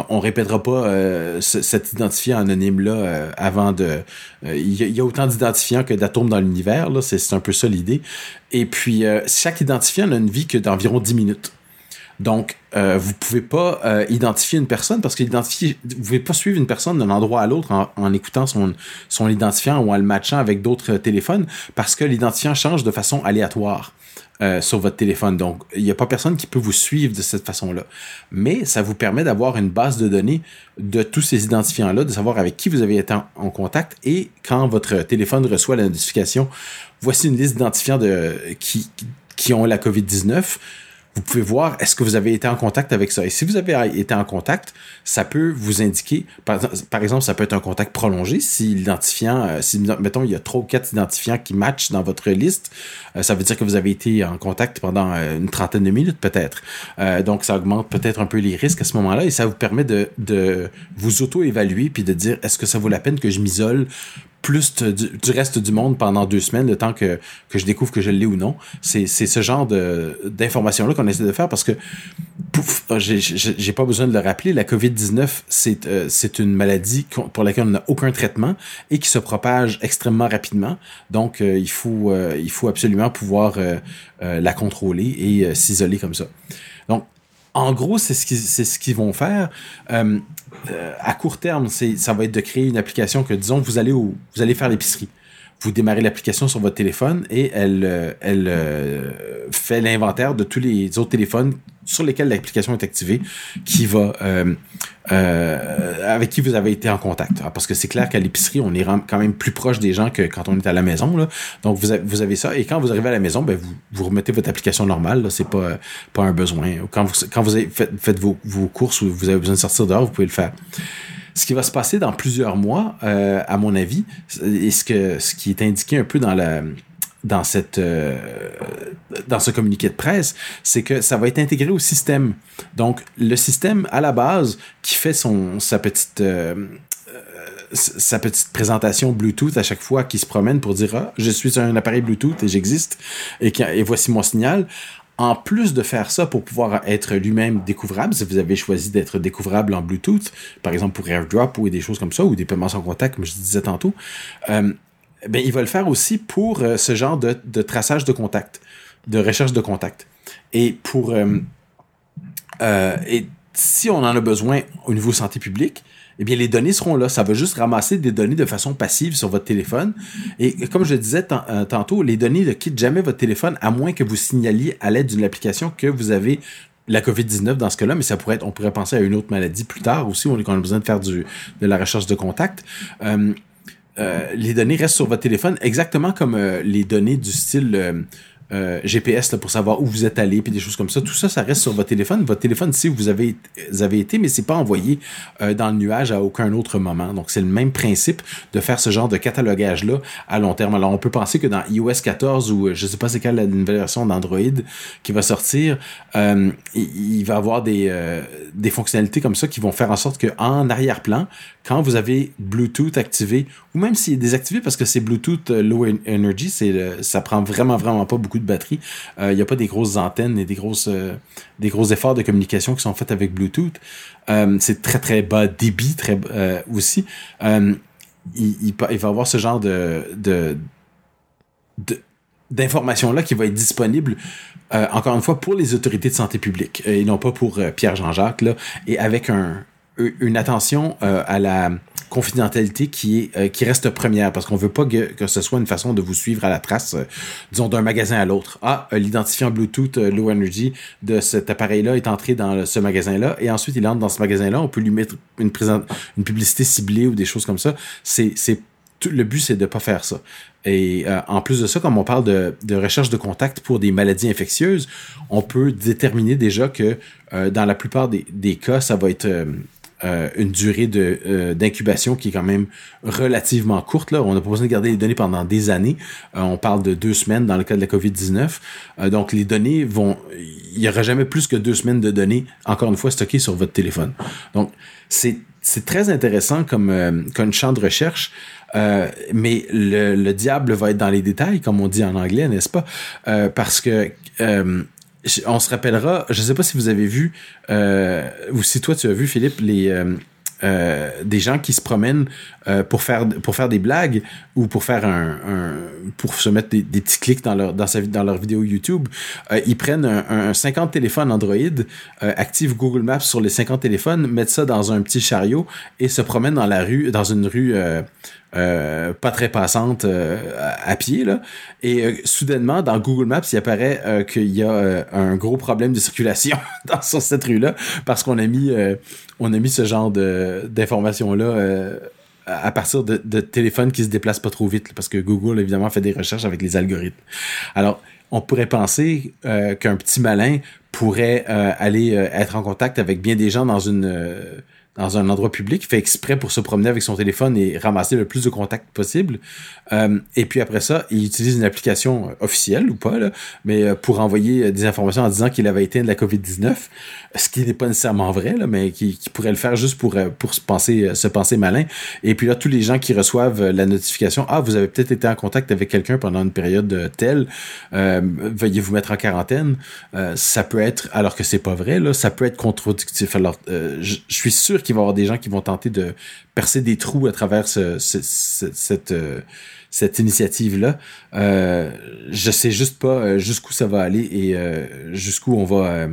[SPEAKER 2] on répétera pas euh, cet identifiant anonyme-là avant de. Il y, a autant d'identifiants que d'atomes dans l'univers, c'est un peu ça l'idée. Et puis, chaque identifiant n'a une vie que d'environ 10 minutes. Donc, euh, vous pouvez pas euh, identifier une personne parce que vous pouvez pas suivre une personne d'un endroit à l'autre en, écoutant son, son identifiant ou en le matchant avec d'autres téléphones parce que l'identifiant change de façon aléatoire. Euh, sur votre téléphone. Donc, il n'y a pas personne qui peut vous suivre de cette façon-là. Mais ça vous permet d'avoir une base de données de tous ces identifiants-là, de savoir avec qui vous avez été en, en, contact et quand votre téléphone reçoit la notification, voici une liste d'identifiants de, qui, qui ont la COVID-19 vous pouvez voir est-ce que vous avez été en contact avec ça? Et si vous avez été en contact, ça peut vous indiquer, par, exemple, ça peut être un contact prolongé. Si l'identifiant, euh, si mettons, il y a trois ou quatre identifiants qui matchent dans votre liste, euh, ça veut dire que vous avez été en contact pendant euh, une trentaine de minutes peut-être. donc, ça augmente peut-être un peu les risques à ce moment-là et ça vous permet de, de vous auto-évaluer puis de dire est-ce que ça vaut la peine que je m'isole plus du, reste du monde pendant deux semaines, le temps que, je découvre que je l'ai ou non. C'est ce genre d'informations-là qu'on essaie de faire parce que, pouf, ah, j'ai pas besoin de le rappeler, la COVID-19, c'est euh, c'est une maladie pour laquelle on n'a aucun traitement et qui se propage extrêmement rapidement. Donc, euh, il, faut, euh, il faut absolument pouvoir la contrôler et s'isoler comme ça. Donc, en gros, c'est ce qu'ils vont faire. Euh, euh, à court terme, ça va être de créer une application que disons vous allez vous allez faire l'épicerie. Vous démarrez l'application sur votre téléphone et elle euh, elle fait l'inventaire de tous les autres téléphones sur lesquels l'application est activée, qui va avec qui vous avez été en contact. Parce que c'est clair qu'à l'épicerie, on est quand même plus proche des gens que quand on est à la maison. Donc vous avez, vous avez ça. Et quand vous arrivez à la maison, ben, vous, vous remettez votre application normale. C'est pas, pas un besoin. Quand vous, quand vous faites vos, vos courses ou vous avez besoin de sortir dehors, vous pouvez le faire. Ce qui va se passer dans plusieurs mois, euh, à mon avis, et ce, que, ce qui est indiqué un peu dans la dans cette euh, dans ce communiqué de presse, c'est que ça va être intégré au système. Donc le système à la base qui fait son sa petite euh, euh, sa petite présentation Bluetooth à chaque fois qui se promène pour dire ah, je suis un appareil Bluetooth et j'existe et, et voici mon signal. En plus de faire ça pour pouvoir être lui-même découvrable, si vous avez choisi d'être découvrable en Bluetooth, par exemple pour AirDrop ou des choses comme ça, ou des paiements sans contact, comme je disais tantôt, euh, ben, il va le faire aussi pour euh, ce genre de, de, traçage de contact, de recherche de contact. Et pour euh, euh, et si on en a besoin au niveau santé publique, eh bien les données seront là. Ça va juste ramasser des données de façon passive sur votre téléphone. Et comme je le disais tantôt, les données ne quittent jamais votre téléphone à moins que vous signaliez à l'aide d'une application que vous avez la COVID-19 dans ce cas-là, mais ça pourrait être, on pourrait penser à une autre maladie plus tard aussi, on a besoin de faire du, de la recherche de contact. Euh, les données restent sur votre téléphone exactement comme euh, les données du style euh, GPS pour savoir où vous êtes allé, puis des choses comme ça. Tout ça, ça reste sur votre téléphone. Votre téléphone sait où vous avez, été, mais c'est pas envoyé dans le nuage à aucun autre moment. Donc, c'est le même principe de faire ce genre de catalogage-là à long terme. Alors, on peut penser que dans iOS 14 ou je sais pas c'est quelle la nouvelle version d'Android qui va sortir, il, il, va avoir des, des fonctionnalités comme ça qui vont faire en sorte qu'en arrière-plan, quand vous avez Bluetooth activé, ou même s'il est désactivé parce que c'est Bluetooth Low Energy, c'est ça prend vraiment, vraiment pas beaucoup de batterie. Il euh, n'y a pas des grosses antennes et des grosses euh, des gros efforts de communication qui sont faits avec Bluetooth. Euh, c'est très très bas débit très aussi. Il, il, va avoir ce genre de, de, d'informations-là qui va être disponible, encore une fois, pour les autorités de santé publique et non pas pour Pierre-Jean-Jacques, là, et avec un, une attention à la confidentialité qui est euh, qui reste première parce qu'on veut pas que, que, ce soit une façon de vous suivre à la trace, euh, disons d'un magasin à l'autre. Ah, euh, l'identifiant Bluetooth Low Energy de cet appareil-là est entré dans ce magasin-là et ensuite il entre dans ce magasin-là. On peut lui mettre une une publicité ciblée ou des choses comme ça. C'est le but c'est de pas faire ça. Et en plus de ça, comme on parle de, de, recherche de contact pour des maladies infectieuses, on peut déterminer déjà que dans la plupart des, des cas, ça va être une durée euh, d'incubation qui est quand même relativement courte. Là. On n'a pas besoin de garder les données pendant des années. Euh, on parle de deux semaines dans le cas de la COVID-19. donc les données vont... Il n'y aura jamais plus que deux semaines de données, encore une fois, stockées sur votre téléphone. Donc c'est c'est très intéressant comme champ de recherche. mais le, diable va être dans les détails, comme on dit en anglais, n'est-ce pas? parce que on se rappellera, je ne sais pas si vous avez vu, ou si toi tu as vu, Philippe, les, euh, des gens qui se promènent euh, pour faire des blagues ou pour faire un, pour se mettre des, petits clics dans leur dans vidéo YouTube. Euh, ils prennent un, un, 50 téléphones Android activent Google Maps sur les 50 téléphones mettent ça dans un petit chariot et se promènent dans la rue dans une rue euh, pas très passante euh, à pied. Là. Et euh, soudainement, dans Google Maps, il apparaît qu'il y a un gros problème de circulation dans, sur cette rue-là parce qu'on a mis a mis ce genre d'informations-là à partir de, de, téléphones qui se déplacent pas trop vite, parce que Google, évidemment, fait des recherches avec les algorithmes. Alors, on pourrait penser qu'un petit malin pourrait aller être en contact avec bien des gens dans une dans un endroit public, fait exprès pour se promener avec son téléphone et ramasser le plus de contacts possible. Euh, et puis après ça, il utilise une application officielle ou pas, là, mais euh, pour envoyer des informations en disant qu'il avait été de la COVID-19, ce qui n'est pas nécessairement vrai, là, mais qui, pourrait le faire juste pour, euh, pour se, penser, se penser malin. Et puis là, tous les gens qui reçoivent la notification, ah, vous avez peut-être été en contact avec quelqu'un pendant une période telle, euh, veuillez vous mettre en quarantaine. ça peut être, alors que c'est pas vrai, là, ça peut être contre-productif. Alors, je suis sûr qu'il va y avoir des gens qui vont tenter de percer des trous à travers ce, cette, euh, cette initiative-là. Euh, je sais juste pas euh, jusqu'où ça va aller et jusqu'où on va,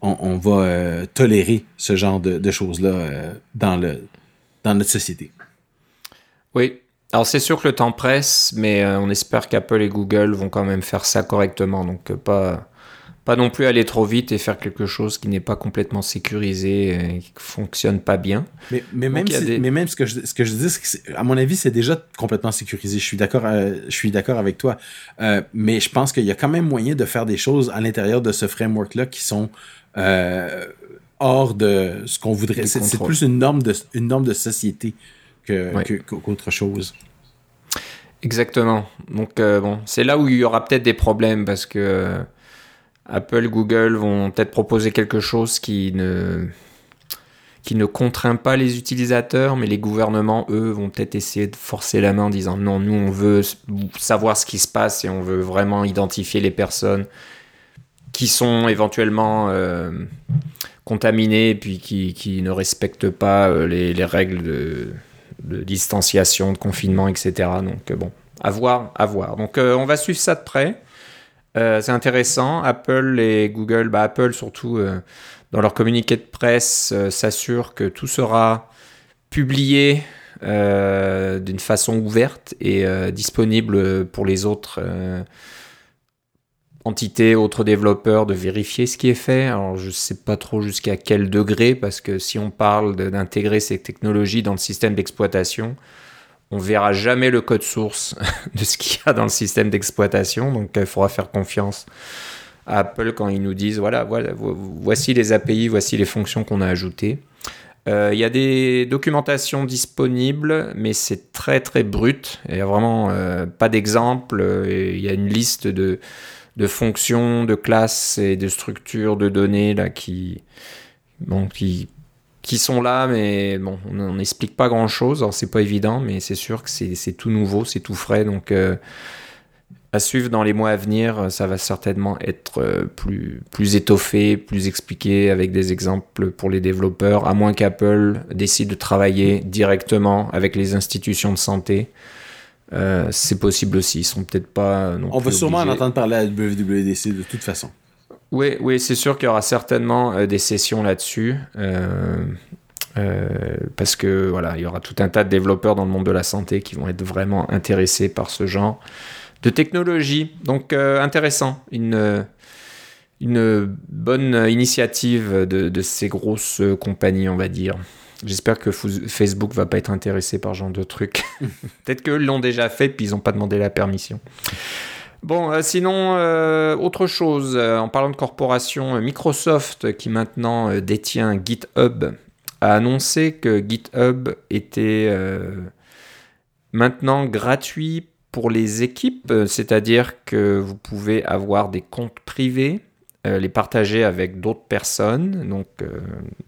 [SPEAKER 2] on, va tolérer ce genre de, de choses-là dans, dans notre société.
[SPEAKER 1] Oui, alors c'est sûr que le temps presse, mais on espère qu'Apple et Google vont quand même faire ça correctement. Donc pas pas non plus aller trop vite et faire quelque chose qui n'est pas complètement sécurisé et qui fonctionne pas bien.
[SPEAKER 2] Mais, mais même, mais même ce que je, ce que je dis, que à mon avis, c'est déjà complètement sécurisé. Je suis d'accord, euh, je suis d'accord avec toi. Euh, mais je pense qu'il y a quand même moyen de faire des choses à l'intérieur de ce framework-là qui sont euh, hors de ce qu'on voudrait. C'est plus une norme de, une norme de société qu'autre chose.
[SPEAKER 1] Exactement. Donc bon, c'est là où il y aura peut-être des problèmes parce que Apple, Google vont peut-être proposer quelque chose qui ne, qui ne contraint pas les utilisateurs, mais les gouvernements, eux, vont peut-être essayer de forcer la main en disant non, nous, on veut savoir ce qui se passe et on veut vraiment identifier les personnes qui sont éventuellement euh, contaminées puis qui, qui, ne respectent pas euh, les, les règles de, de, distanciation, de confinement, etc. Donc, euh, bon, à voir, à voir. Donc, on va suivre ça de près. Euh, c'est intéressant. Apple et Google, bah Apple surtout, euh, dans leur communiqué de presse, euh, s'assure que tout sera publié d'une façon ouverte et disponible pour les autres entités, autres développeurs de vérifier ce qui est fait. Alors je ne sais pas trop jusqu'à quel degré, parce que si on parle d'intégrer ces technologies dans le système d'exploitation, on verra jamais le code source de ce qu'il y a dans le système d'exploitation, donc il faudra faire confiance à Apple quand ils nous disent voilà, voilà voici les API, voici les fonctions qu'on a ajoutées. Euh, il y a des documentations disponibles, mais c'est très très brut. Il n'y a vraiment euh, pas d'exemple. Il y a une liste de, fonctions, de classes et de structures de données là, qui, qui qui sont là, mais bon, on n'explique pas grand chose. Alors, c'est pas évident, mais c'est sûr que c'est tout nouveau, c'est tout frais. Donc, euh, à suivre dans les mois à venir, ça va certainement être euh, plus, plus étoffé, plus expliqué avec des exemples pour les développeurs, à moins qu'Apple décide de travailler directement avec les institutions de santé. Euh, c'est possible aussi, ils sont peut-être pas.
[SPEAKER 2] on va sûrement en entendre parler à WWDC de toute façon.
[SPEAKER 1] Oui, oui c'est sûr qu'il y aura certainement euh, des sessions là-dessus. Euh, euh, parce que voilà, il y aura tout un tas de développeurs dans le monde de la santé qui vont être vraiment intéressés par ce genre de technologie. Donc intéressant, une, une bonne initiative de, ces grosses compagnies, on va dire. J'espère que Facebook va pas être intéressé par ce genre de trucs. Peut-être qu'eux l'ont déjà fait puis ils n'ont pas demandé la permission. Bon, euh, sinon, euh, autre chose, euh, en parlant de corporation, Microsoft, qui maintenant détient GitHub, a annoncé que GitHub était maintenant gratuit pour les équipes, c'est-à-dire que vous pouvez avoir des comptes privés, les partager avec d'autres personnes, donc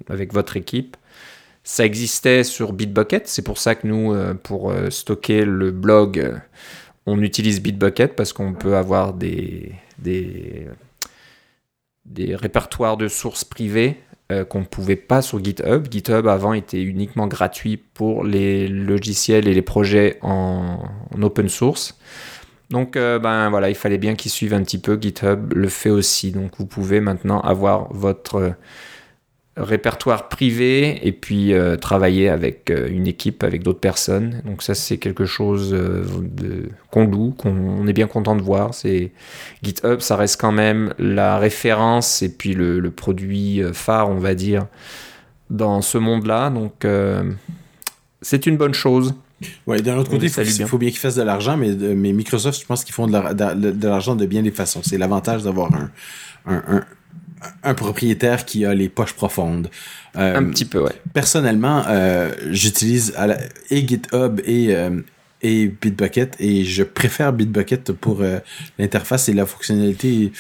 [SPEAKER 1] avec votre équipe, Ça existait sur Bitbucket, c'est pour ça que nous, pour stocker le blog, on utilise Bitbucket parce qu'on peut avoir des, répertoires de sources privées euh, qu'on ne pouvait pas sur GitHub. GitHub avant était uniquement gratuit pour les logiciels et les projets en, open source. Donc euh, ben voilà, il fallait bien qu'ils suivent un petit peu. GitHub le fait aussi. Donc vous pouvez maintenant avoir votre répertoire privé et puis euh, travailler avec euh, une équipe, avec d'autres personnes. Donc ça c'est quelque chose euh, qu'on loue, qu'on est bien content de voir. C'est GitHub, ça reste quand même la référence et puis le, le produit phare, on va dire, dans ce monde-là. Donc c'est une bonne chose.
[SPEAKER 2] Ouais, d'un autre côté, il faut, bien qu'ils fassent de l'argent, mais, mais Microsoft, je pense qu'ils font de l'argent de, bien des façons. C'est l'avantage d'avoir un, un un propriétaire qui a les poches profondes.
[SPEAKER 1] Euh, un petit peu, ouais.
[SPEAKER 2] Personnellement, euh, j'utilise et GitHub et, euh, et Bitbucket et je préfère Bitbucket pour l'interface et la fonctionnalité.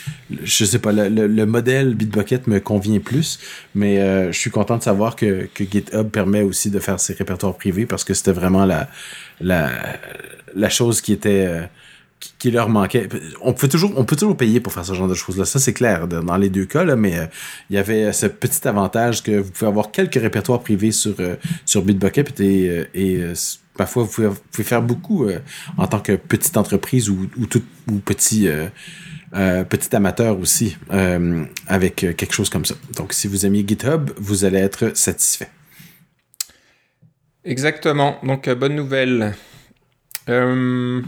[SPEAKER 2] Je sais pas, le, modèle Bitbucket me convient plus, mais je suis content de savoir que, que GitHub permet aussi de faire ses répertoires privés parce que c'était vraiment la, la, la chose qui était qui leur manquait. On peut toujours, on peut toujours payer pour faire ce genre de choses-là. Ça, c'est clair dans les deux cas, là, mais euh, il y avait ce petit avantage que vous pouvez avoir quelques répertoires privés sur, euh, sur Bitbucket et, euh, et parfois vous pouvez, faire beaucoup en tant que petite entreprise ou, ou, petit, petit amateur aussi avec quelque chose comme ça. Donc, si vous aimiez GitHub, vous allez être satisfait.
[SPEAKER 1] Exactement. Donc, bonne nouvelle. Euh,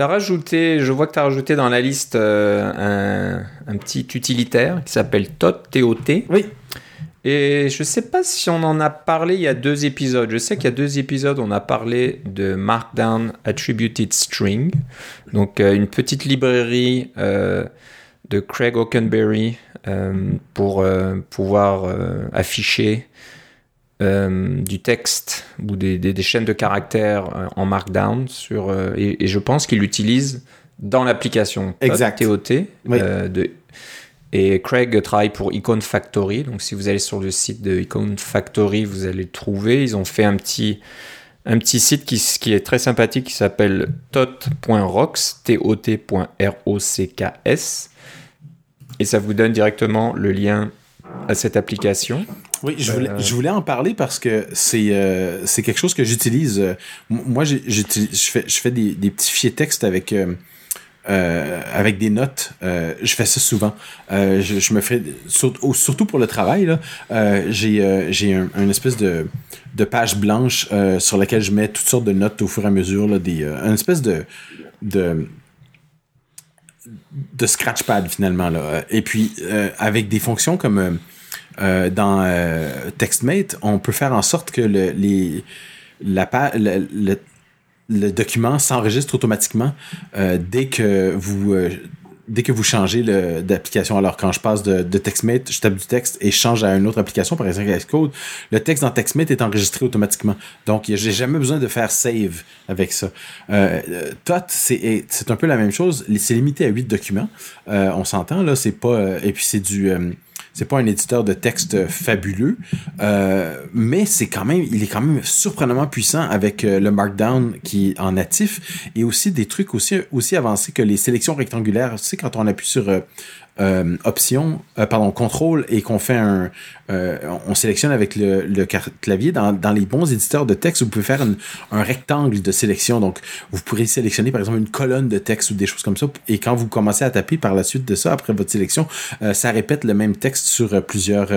[SPEAKER 1] T'as rajouté, je vois que tu as rajouté dans la liste euh, un, petit utilitaire qui s'appelle TOT, T-O-T.
[SPEAKER 2] Oui.
[SPEAKER 1] Et je sais pas si on en a parlé il y a deux épisodes. Je sais qu'il y a deux épisodes, on a parlé de Markdown Attributed String, donc euh, une petite librairie euh, de Craig Oakenberry pour pouvoir afficher euh, du texte ou des, des, chaînes de caractères euh, en Markdown sur, euh, et, je pense qu'il l'utilise dans l'application TOT. de, et Craig travaille pour Icon Factory. Donc si vous allez sur le site de Icon Factory, vous allez le trouver. Ils ont fait un petit, un petit site qui, qui est très sympathique qui s'appelle tot.rocks, T-O-T.R-O-C-K-S. Et ça vous donne directement le lien à cette application.
[SPEAKER 2] Oui, je voulais, euh, je voulais en parler parce que c'est euh, c'est quelque chose que j'utilise. Euh, moi, je fais, je fais des, des petits fichiers texte avec, avec des notes. je fais ça souvent. Je, je, me fais, surtout pour le travail, là, j'ai j'ai un, une espèce de, de page blanche sur laquelle je mets toutes sortes de notes au fur et à mesure. Là, des, une espèce de, de de scratchpad finalement là. Et puis avec des fonctions comme euh, dans euh, TextMate, on peut faire en sorte que le, les, la, le, le, le document s'enregistre automatiquement euh, dès que vous dès que vous changez d'application. Alors, quand je passe de, TextMate, je tape du texte et je change à une autre application, par exemple le texte dans TextMate est enregistré automatiquement. Donc, j'ai jamais besoin de faire save avec ça. Euh, TOT, c'est un peu la même chose. C'est limité à 8 documents. Euh, on s'entend, là. C'est pas... et puis, c'est du c'est pas un éditeur de texte fabuleux, euh, mais c'est quand même, il est quand même surprenamment puissant avec euh, le Markdown qui est en natif et aussi des trucs aussi, aussi avancés que les sélections rectangulaires. Tu sais, quand on appuie sur euh, euh, option, euh, pardon, contrôle et qu'on fait un, euh, on sélectionne avec le, le clavier dans, dans, les bons éditeurs de texte, vous pouvez faire un rectangle de sélection. Donc, vous pourrez sélectionner par exemple une colonne de texte ou des choses comme ça. Et quand vous commencez à taper par la suite de ça, après votre sélection, ça répète le même texte sur plusieurs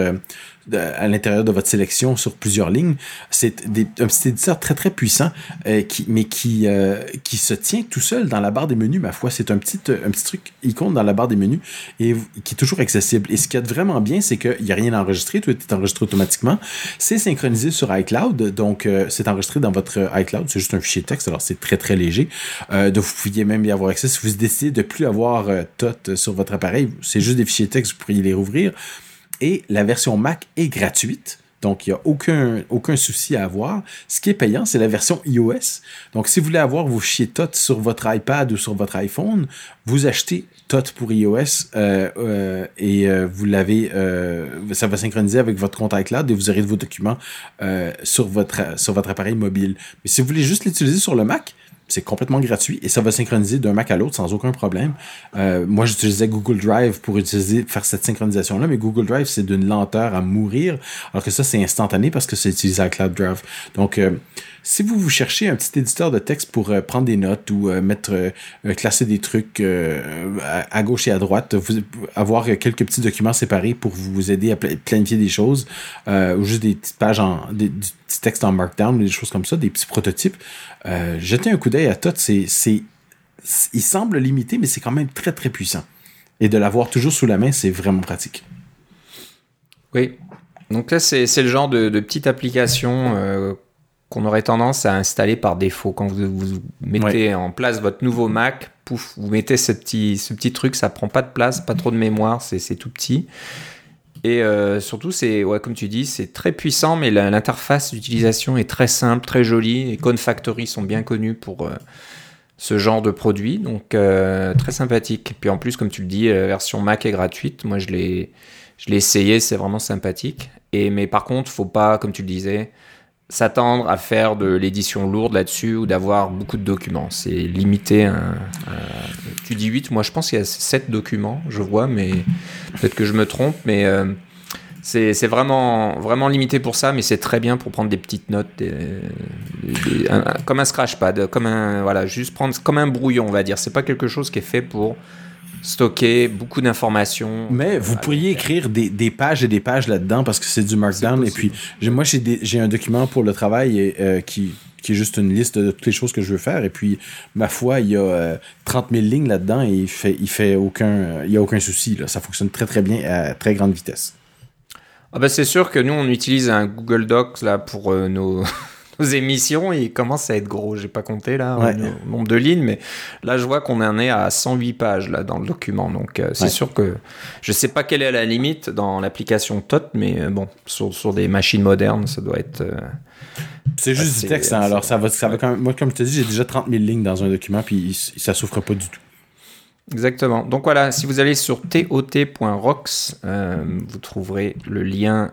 [SPEAKER 2] à l'intérieur de votre sélection sur plusieurs lignes. C'est un petit éditeur très très puissant, euh, qui, mais qui, euh, qui se tient tout seul dans la barre des menus, ma foi. C'est un petit, un petit truc icône dans la barre des menus et qui est toujours accessible. Et ce qui est vraiment bien, c'est qu'il n'y a rien enregistré, tout est enregistré automatiquement. C'est synchronisé sur iCloud, donc euh, c'est enregistré dans votre iCloud. C'est juste un fichier texte, alors c'est très très léger. donc vous pouviez même y avoir accès. Si vous décidez de plus avoir TOT sur votre appareil, c'est juste des fichiers texte, vous pourriez les rouvrir. Et la version Mac est gratuite. Donc, il n'y a aucun, souci à avoir. Ce qui est payant, c'est la version iOS. Donc, si vous voulez avoir vos fichiers TOT sur votre iPad ou sur votre iPhone, vous achetez TOT pour iOS euh, euh, et euh, vous l'avez, ça va synchroniser avec votre compte iCloud et vous aurez vos documents sur votre appareil mobile. Mais si vous voulez juste l'utiliser sur le Mac, c'est complètement gratuit et ça va synchroniser d'un Mac à l'autre sans aucun problème. Euh, moi, j'utilisais Google Drive pour faire cette synchronisation-là, mais Google Drive, c'est d'une lenteur à mourir, alors que ça, c'est instantané parce que c'est utilisé à Cloud Drive. Donc, euh, si vous vous cherchez un petit éditeur de texte pour euh, prendre des notes ou mettre, classer des trucs à, gauche et à droite, avoir quelques petits documents séparés pour vous aider à planifier des choses, ou juste des petites pages en, du petit texte en Markdown, des choses comme ça, des petits prototypes, jetez un coup d'œil à tout. C'est, il semble limité, mais c'est quand même très très puissant. Et de l'avoir toujours sous la main, c'est vraiment pratique.
[SPEAKER 1] Oui. Donc là, c'est, le genre de, petite application euh, qu'on aurait tendance à installer par défaut. Quand vous, vous mettez en place votre nouveau Mac, pouf, vous mettez ce petit, ce petit truc, ça prend pas de place, pas trop de mémoire, c'est, c'est tout petit. Et euh, surtout, c'est, ouais, comme tu dis, c'est très puissant, mais l'interface d'utilisation est très simple, très jolie. Et Cone Factory sont bien connus pour euh, ce genre de produit, donc euh, très sympathique. Et puis en plus, comme tu le dis, la version Mac est gratuite. Moi, je l'ai, je l'ai essayé, c'est vraiment sympathique. Et mais par contre, faut pas, comme tu le disais, s'attendre à faire de l'édition lourde là-dessus ou d'avoir beaucoup de documents. C'est limité. À, tu dis 8, moi je pense qu'il y a 7 documents, je vois, mais peut-être que je me trompe, mais euh, c'est vraiment, vraiment limité pour ça, mais c'est très bien pour prendre des petites notes, comme un scratchpad, comme un, voilà, juste prendre comme un brouillon, on va dire. C'est pas quelque chose qui est fait pour stocker beaucoup d'informations.
[SPEAKER 2] Mais vous pourriez écrire des, des, pages et des pages là-dedans parce que c'est du Markdown. Et puis, moi, j'ai un document pour le travail euh, qui, qui est juste une liste de toutes les choses que je veux faire. Et puis, ma foi, il y a 30 euh, 000 lignes là-dedans et il fait, il fait aucun, il y a aucun souci. Là. Ça fonctionne très, très bien à très grande vitesse.
[SPEAKER 1] Ah ben c'est sûr que nous, on utilise un Google Docs là, pour euh, nos nos émissions, il commence à être gros. J'ai pas compté là le nombre de lignes, mais là je vois qu'on en est à 108 pages là dans le document. Donc euh, c'est sûr que je sais pas quelle est la limite dans l'application TOT, mais euh, bon sur, sur, des machines modernes, ça doit être. Euh,
[SPEAKER 2] c'est juste du texte, hein. alors ça va, ça va quand même, moi comme je te dis, j'ai déjà 30 000 lignes dans un document, puis ça souffre pas du tout.
[SPEAKER 1] Exactement. Donc voilà, si vous allez sur tot.rocks, vous trouverez le lien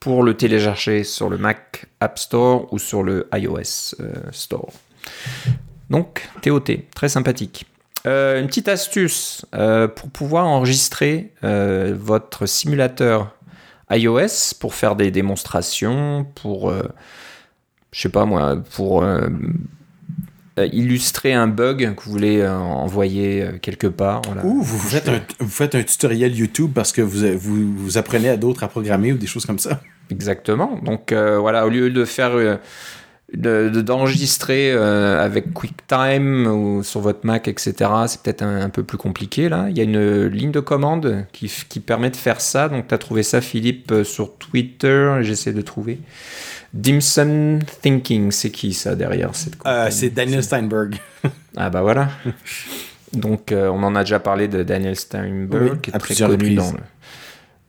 [SPEAKER 1] pour le télécharger sur le Mac App Store ou sur le iOS euh, Store. Donc, TOT, très sympathique. Euh, une petite astuce euh, pour pouvoir enregistrer votre simulateur iOS pour faire des démonstrations, pour, je sais pas moi, pour illustrer un bug que vous voulez envoyer quelque part.
[SPEAKER 2] Ou vous faites, un, vous faites un tutoriel YouTube parce que vous, vous, vous apprenez à d'autres à programmer ou des choses comme ça.
[SPEAKER 1] Exactement. Donc euh, voilà, au lieu de faire euh, d'enregistrer euh, avec QuickTime ou sur votre Mac, etc. C'est peut-être un, peu plus compliqué là. Il y a une ligne de commande qui, qui permet de faire ça. Donc tu as trouvé ça, Philippe, sur Twitter. J'essaie de trouver. Dimson Thinking, c'est qui ça derrière cette
[SPEAKER 2] C'est Daniel Steinberg.
[SPEAKER 1] ah bah voilà. Donc on en a déjà parlé de Daniel Steinberg, qui est très connu dans le,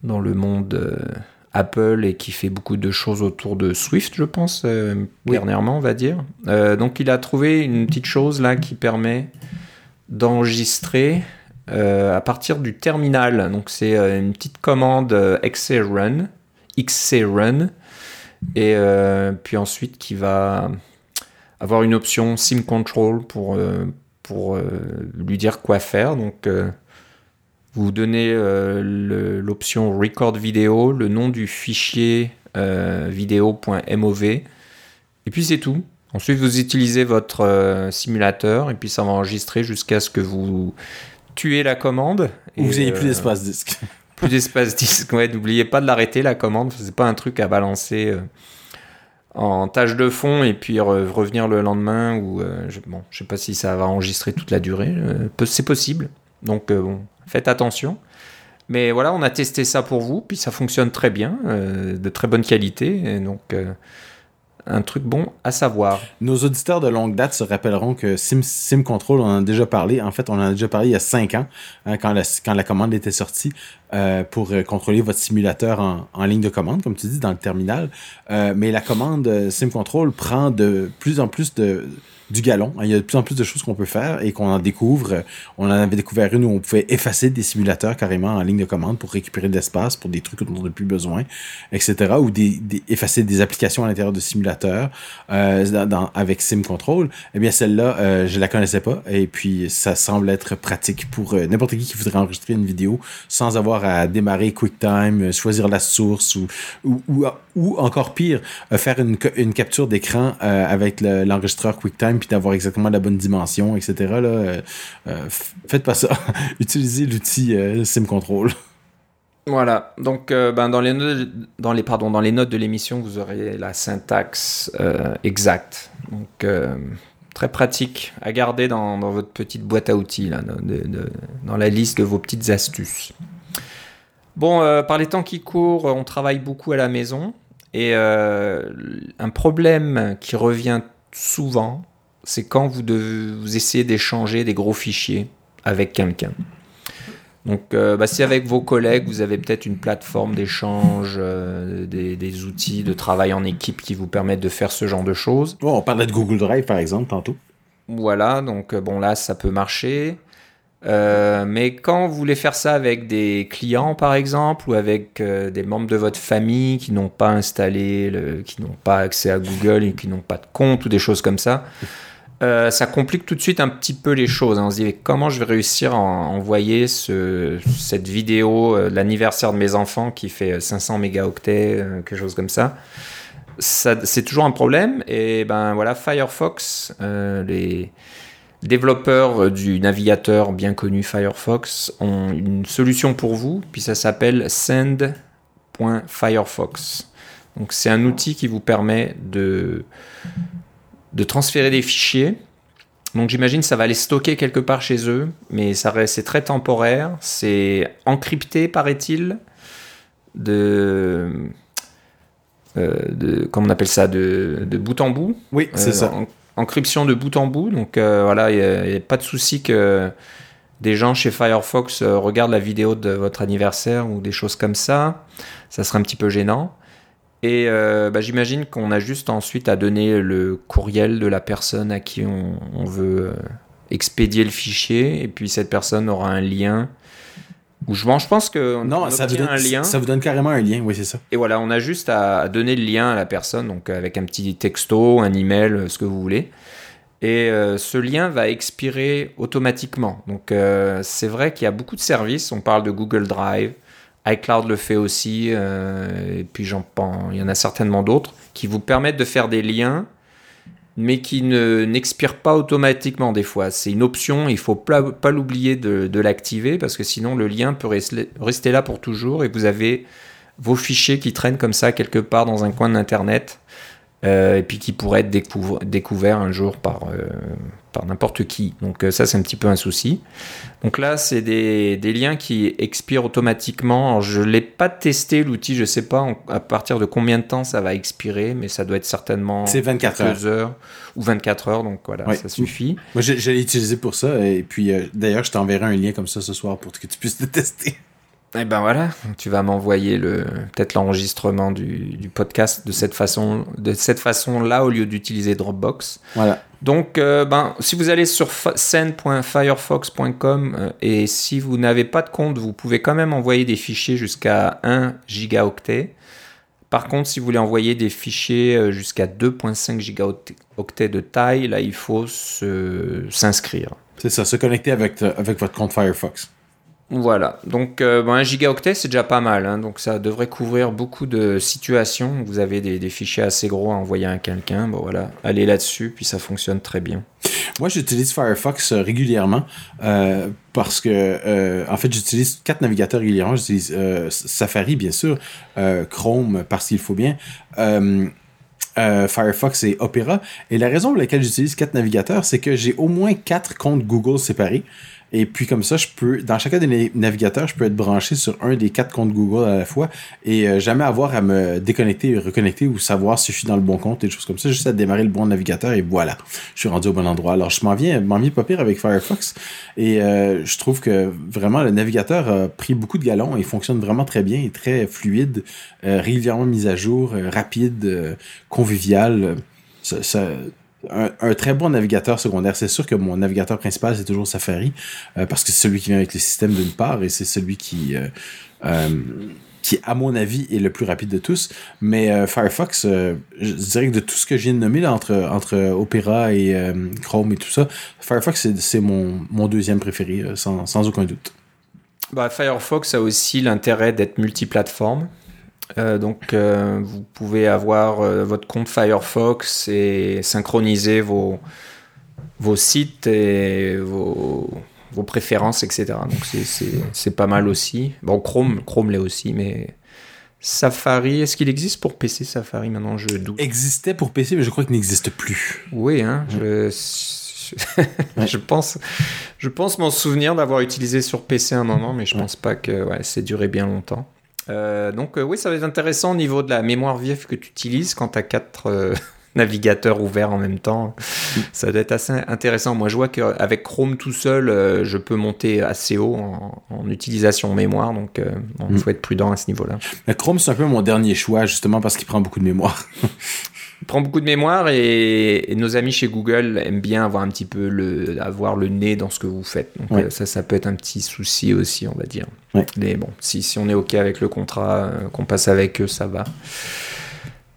[SPEAKER 1] dans le monde Apple et qui fait beaucoup de choses autour de Swift, je pense, euh, dernièrement, on va dire. Euh, donc il a trouvé une petite chose là qui permet d'enregistrer euh, à partir du terminal. Donc c'est une petite commande XCRun, XCRun, et puis ensuite qui va avoir une option Sim Control pour, pour lui dire quoi faire. Donc vous donnez euh, l'option Record Video, le nom du fichier euh, vidéo.mov, et puis c'est tout. Ensuite, vous utilisez votre euh, simulateur, et puis ça va enregistrer jusqu'à ce que vous tuez la commande.
[SPEAKER 2] vous n'ayez plus d'espace disque.
[SPEAKER 1] Plus d'espace disque, ouais. N'oubliez pas de l'arrêter, la commande. C'est pas un truc à balancer en tâche de fond et puis revenir le lendemain ou je, bon, sais pas si ça va enregistrer toute la durée. c'est possible. Donc bon, faites attention. Mais voilà, on a testé ça pour vous, puis ça fonctionne très bien, euh, de très bonne qualité. Donc, euh, un truc bon à savoir.
[SPEAKER 2] Nos auditeurs de longue date se rappelleront que Sim, Sim Control, on en a déjà parlé. En fait, on en a déjà parlé il y a cinq ans, hein, quand, la, commande était sortie, euh, pour euh, contrôler votre simulateur en, ligne de commande, comme tu dis, dans le terminal. Euh, mais la commande Sim Control prend de plus en plus de du galon. Il y a de plus en plus de choses qu'on peut faire et qu'on en découvre. On en avait découvert une où on pouvait effacer des simulateurs carrément en ligne de commande pour récupérer de l'espace pour des trucs dont on n'a plus besoin, etc. Ou des, effacer des applications à l'intérieur de simulateurs euh, avec Sim Control. Eh bien, celle-là, euh, je la connaissais pas et puis ça semble être pratique pour euh, n'importe qui qui voudrait enregistrer une vidéo sans avoir à démarrer QuickTime, choisir la source ou, ou, ou, ou encore pire, euh, faire une, capture d'écran euh, avec l'enregistreur QuickTime puis d'avoir exactement la bonne dimension, etc. Là, euh, faites pas ça. Utilisez l'outil Sim Control.
[SPEAKER 1] Voilà, donc ben, dans, les notes, dans, les, pardon, dans les notes de l'émission, vous aurez la syntaxe exacte. Donc très pratique à garder dans, votre petite boîte à outils, dans la liste de vos petites astuces. Bon, par les temps qui courent, on travaille beaucoup à la maison. Et un problème qui revient souvent, c'est quand vous, devez, vous essayez d'échanger des gros fichiers avec quelqu'un. Donc, euh, bah, si avec vos collègues, vous avez peut-être une plateforme d'échange, euh, des, des, outils de travail en équipe qui vous permettent de faire ce genre de choses.
[SPEAKER 2] Bon, on parlait de Google Drive, par exemple, tantôt.
[SPEAKER 1] Voilà, donc bon, là, ça peut marcher. Euh, mais quand vous voulez faire ça avec des clients, par exemple, ou avec euh, des membres de votre famille qui n'ont pas installé, qui n'ont pas accès à Google et qui n'ont pas de compte ou des choses comme ça, euh, ça complique tout de suite un petit peu les choses. On se dit comment je vais réussir à envoyer ce, cette vidéo l'anniversaire de mes enfants qui fait 500 mégaoctets, quelque chose comme ça? ça c'est toujours un problème. Et ben voilà, Firefox, les développeurs du navigateur bien connu Firefox ont une solution pour vous. Puis ça s'appelle send.firefox. Donc c'est un outil qui vous permet de de transférer des fichiers. Donc j'imagine ça va les stocker quelque part chez eux, mais ça c'est très temporaire. C'est encrypté, paraît-il, de, euh, de comment on appelle ça, de, de bout en bout.
[SPEAKER 2] Oui, c'est euh, ça.
[SPEAKER 1] En, encryption de bout en bout. Donc euh, voilà, il n'y a, pas de souci que des gens chez Firefox regardent la vidéo de votre anniversaire ou des choses comme ça. Ça serait un petit peu gênant. Et euh, bah, j'imagine qu'on a juste ensuite à donner le courriel de la personne à qui on, veut euh, expédier le fichier. Et puis cette personne aura un lien. Ou je, je pense que
[SPEAKER 2] non, ça vous donne, un lien. Ça vous donne carrément un lien, oui, c'est ça.
[SPEAKER 1] Et voilà, on a juste à donner le lien à la personne, donc avec un petit texto, un email, ce que vous voulez. Et euh, ce lien va expirer automatiquement. Donc euh, c'est vrai qu'il y a beaucoup de services. On parle de Google Drive, iCloud le fait aussi, euh, et puis j'en pense, il y en a certainement d'autres qui vous permettent de faire des liens, mais qui ne n'expirent pas automatiquement des fois. C'est une option, il faut pas, l'oublier de, de l'activer parce que sinon le lien peut rester là pour toujours et vous avez vos fichiers qui traînent comme ça quelque part dans un coin d'internet. Euh, et puis qui pourrait être découvert, découvert un jour par, euh, par n'importe qui. Donc euh, ça, c'est un petit peu un souci. Donc là, c'est des, des, liens qui expirent automatiquement. Alors, je ne l'ai pas testé, l'outil, je ne sais pas en, à partir de combien de temps ça va expirer, mais ça doit être certainement
[SPEAKER 2] 24
[SPEAKER 1] heures. heures. ou 24 heures, donc voilà, ouais. ça suffit.
[SPEAKER 2] Moi, j'allais utiliser pour ça, et puis d'ailleurs, je t'enverrai un lien comme ça ce soir pour que tu puisses le tester.
[SPEAKER 1] Et ben voilà, tu vas m'envoyer le peut-être l'enregistrement du, du, podcast de cette façon, de cette façon-là au lieu d'utiliser Dropbox.
[SPEAKER 2] Voilà.
[SPEAKER 1] Donc, euh, ben, si vous allez sur send.firefox.com euh, et si vous n'avez pas de compte, vous pouvez quand même envoyer des fichiers jusqu'à 1 gigaoctet. Par contre, si vous voulez envoyer des fichiers jusqu'à 2.5 gigaoctets de taille, là, il faut s'inscrire.
[SPEAKER 2] C'est ça, se connecter avec, avec votre compte Firefox.
[SPEAKER 1] Voilà, donc euh, bon, un gigaoctet c'est déjà pas mal, hein, donc ça devrait couvrir beaucoup de situations. Vous avez des, fichiers assez gros à envoyer à quelqu'un, bon voilà, allez là-dessus, puis ça fonctionne très bien.
[SPEAKER 2] Moi j'utilise Firefox régulièrement euh, parce que, euh, en fait, j'utilise quatre navigateurs régulièrement. J'utilise euh, Safari bien sûr, Chrome parce qu'il faut bien. Firefox et Opera. Et la raison pour laquelle j'utilise quatre navigateurs, c'est que j'ai au moins quatre comptes Google séparés. Et puis comme ça, je peux, dans chacun des navigateurs, je peux être branché sur un des quatre comptes Google à la fois et euh, jamais avoir à me déconnecter et reconnecter ou savoir si je suis dans le bon compte et des choses comme ça. Juste à démarrer le bon navigateur et voilà, je suis rendu au bon endroit. Alors je m'en viens, m'en viens pas pire avec Firefox et euh, je trouve que vraiment le navigateur a pris beaucoup de galons et fonctionne vraiment très bien et très fluide, euh, régulièrement mis à jour, rapide, convivial. ça, un, très bon navigateur secondaire. C'est sûr que mon navigateur principal, c'est toujours Safari, euh, parce que c'est celui qui vient avec le système d'une part, et c'est celui qui, euh, euh, à mon avis, est le plus rapide de tous. Mais Firefox, je dirais que de tout ce que nommer, là, entre, entre Opera et Chrome et tout ça, Firefox, c'est mon, deuxième préféré, sans, sans aucun doute.
[SPEAKER 1] Bah, Firefox a aussi l'intérêt d'être multiplateforme. Euh, donc, euh, vous pouvez avoir euh, votre compte Firefox et synchroniser vos, vos sites et vos, vos préférences, etc. Donc, c'est pas mal aussi. Bon, Chrome, Chrome l'est aussi, mais Safari, est-ce qu'il existe pour PC Safari maintenant? Je doute.
[SPEAKER 2] Existait pour PC, mais je crois qu'il n'existe plus.
[SPEAKER 1] Oui, hein, je, je pense, je pense m'en souvenir d'avoir utilisé sur PC un moment, mais je pense pas que ouais, c'est duré bien longtemps. Euh, donc euh, oui, ça va être intéressant au niveau de la mémoire vive que tu utilises quand tu as quatre euh, navigateurs ouverts en même temps. Ça doit être assez intéressant. Moi, je vois qu'avec Chrome tout seul, je peux monter assez haut en, utilisation mémoire, donc il mm. faut être prudent à ce niveau-là.
[SPEAKER 2] Chrome, c'est un peu mon dernier choix, justement parce qu'il prend beaucoup de mémoire.
[SPEAKER 1] prend beaucoup de mémoire et, nos amis chez Google aiment bien avoir un petit peu le, avoir le nez dans ce que vous faites. Donc euh, ça, ça peut être un petit souci aussi, on va dire. Mais bon, si, si on est OK avec le contrat, euh, qu'on passe avec eux, ça va.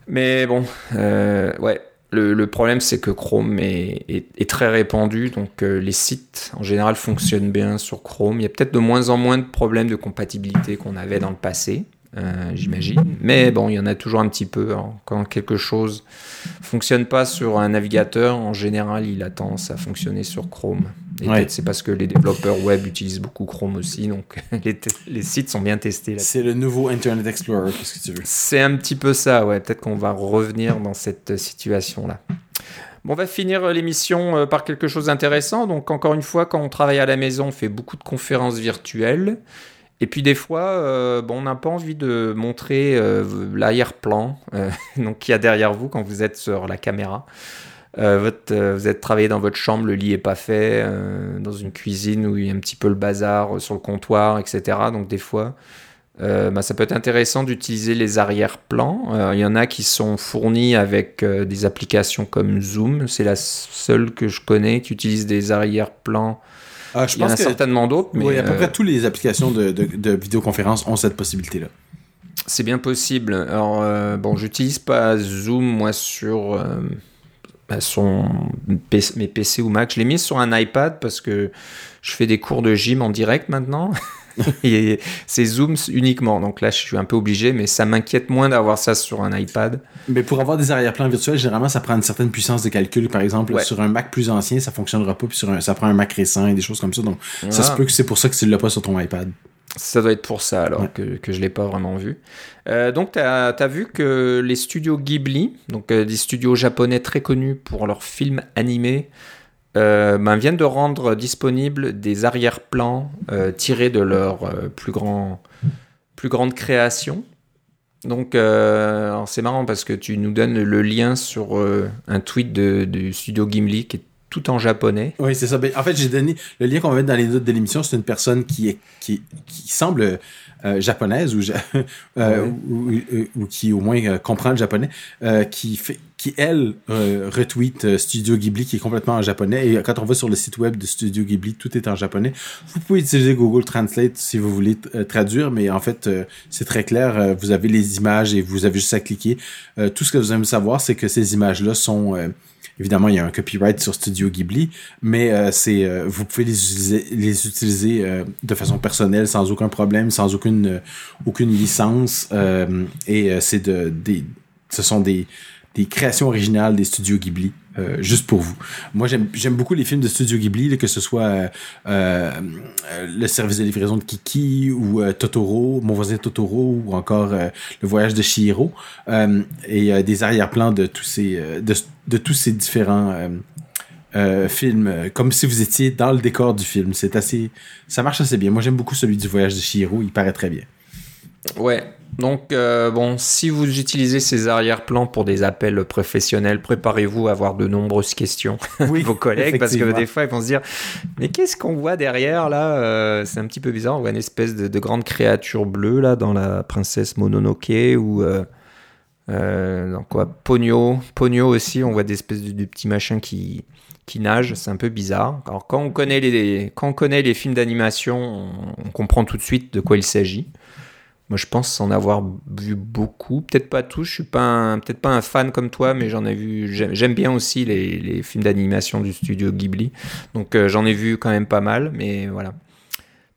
[SPEAKER 1] Mais bon, euh, ouais. Le, le problème, c'est que Chrome est, est, très répandu, donc les sites en général fonctionnent bien sur Chrome. Il y a peut-être de moins en moins de problèmes de compatibilité qu'on avait dans le passé. Euh, j'imagine. Mais bon, il y en a toujours un petit peu. Hein. Quand quelque chose fonctionne pas sur un navigateur, en général, il a tendance à fonctionner sur Chrome. Et peut-être c'est parce que les développeurs web utilisent beaucoup Chrome aussi, donc les, sites sont bien testés.
[SPEAKER 2] C'est le nouveau Internet Explorer, qu'est-ce que tu veux?
[SPEAKER 1] C'est un petit peu ça, ouais. Peut-être qu'on va revenir dans cette situation-là. Bon, on va finir l'émission euh, par quelque chose d'intéressant. Donc, encore une fois, quand on travaille à la maison, on fait beaucoup de conférences virtuelles. Et puis des fois, euh, bon, on n'a pas envie de montrer euh, l'arrière-plan euh, qu'il y a derrière vous quand vous êtes sur la caméra. Vous êtes travaillé dans votre chambre, le lit est pas fait, dans une cuisine où il y a un petit peu le bazar sur le comptoir, etc. Donc des fois, bah, ça peut être intéressant d'utiliser les arrière-plans. Il y en a qui sont fournis avec des applications comme Zoom. C'est la seule que je connais qui utilise des arrière-plans
[SPEAKER 2] ah, je Il y en
[SPEAKER 1] a certainement d'autres. Mais
[SPEAKER 2] oui, à peu près euh, toutes les applications de, de, vidéoconférence ont cette possibilité-là.
[SPEAKER 1] C'est bien possible. Alors, euh, bon, j'utilise pas Zoom, moi, sur euh, bah, son, mes PC ou Mac. Je l'ai mis sur un iPad parce que je fais des cours de gym en direct maintenant. c'est Zoom uniquement. Donc là, je suis un peu obligé, mais ça m'inquiète moins d'avoir ça sur un iPad.
[SPEAKER 2] Mais pour avoir des arrière-plans virtuels, généralement, ça prend une certaine puissance de calcul. Par exemple, sur un Mac plus ancien, ça fonctionnera pas, puis sur un, ça prend un Mac récent et des choses comme ça. Donc, ça se peut que c'est pour ça que tu l'as pas sur ton iPad.
[SPEAKER 1] Ça doit être pour ça alors que, que je l'ai pas vraiment vu. Euh, donc tu as, vu que les studios Ghibli, donc euh, des studios japonais très connus pour leurs films animés, euh, ben, viennent de rendre disponibles des arrière-plans euh, tirés de leur euh, plus, grand, plus grande création. Donc, c'est marrant parce que tu nous donnes le lien sur un tweet de, du studio Gimli qui est tout en japonais.
[SPEAKER 2] Oui, c'est ça. Ben, en fait, j'ai donné le lien qu'on va mettre dans les notes de l'émission. C'est une personne qui, est, qui, qui semble euh, japonaise ou, euh, ou, qui au moins euh, comprend le japonais, qui fait qui elle retweet Studio Ghibli qui est complètement en japonais et quand on va sur le site web de Studio Ghibli tout est en japonais vous pouvez utiliser Google Translate si vous voulez traduire mais en fait c'est très clair vous avez les images et vous avez juste à cliquer tout ce que vous aimez savoir c'est que ces images là sont Évidemment, il y a un copyright sur Studio Ghibli, mais euh, c'est euh, vous pouvez les utiliser, euh, de façon personnelle sans aucun problème, sans aucune aucune licence. et c'est de des ce sont des des créations originales des studios Ghibli. juste pour vous. Moi, j'aime beaucoup les films de Studio Ghibli, que ce soit le service de livraison de Kiki ou Totoro, Mon voisin Totoro ou encore le voyage de Shihiro et des arrière-plans de tous ces de, de tous ces différents euh, euh, film, euh, comme si vous étiez dans le décor du film. C'est assez, ça marche assez bien. Moi, j'aime beaucoup celui du voyage de Chihiro. Il paraît très bien.
[SPEAKER 1] Ouais. Donc, euh, bon, si vous utilisez ces arrière-plans pour des appels professionnels, préparez-vous à avoir de nombreuses questions
[SPEAKER 2] Oui,
[SPEAKER 1] vos collègues, parce que des fois, ils vont se dire Mais qu'est-ce qu'on voit derrière là Euh, C'est un petit peu bizarre. On voit une espèce de, de grande créature bleue là dans la princesse Mononoke ou. Euh, euh, dans quoi Pogno. Pogno aussi, on voit des espèces de, de petits machins qui, qui nagent. C'est un peu bizarre. Alors, quand on connaît les, quand on connaît les films d'animation, on, on comprend tout de suite de quoi il s'agit. Moi, je pense en avoir vu beaucoup. Peut-être pas tous. Je suis pas peut-être pas un fan comme toi, mais j'en ai vu. J'aime bien aussi les, films d'animation du studio Ghibli. Donc, euh, j'en ai vu quand même pas mal. Mais voilà.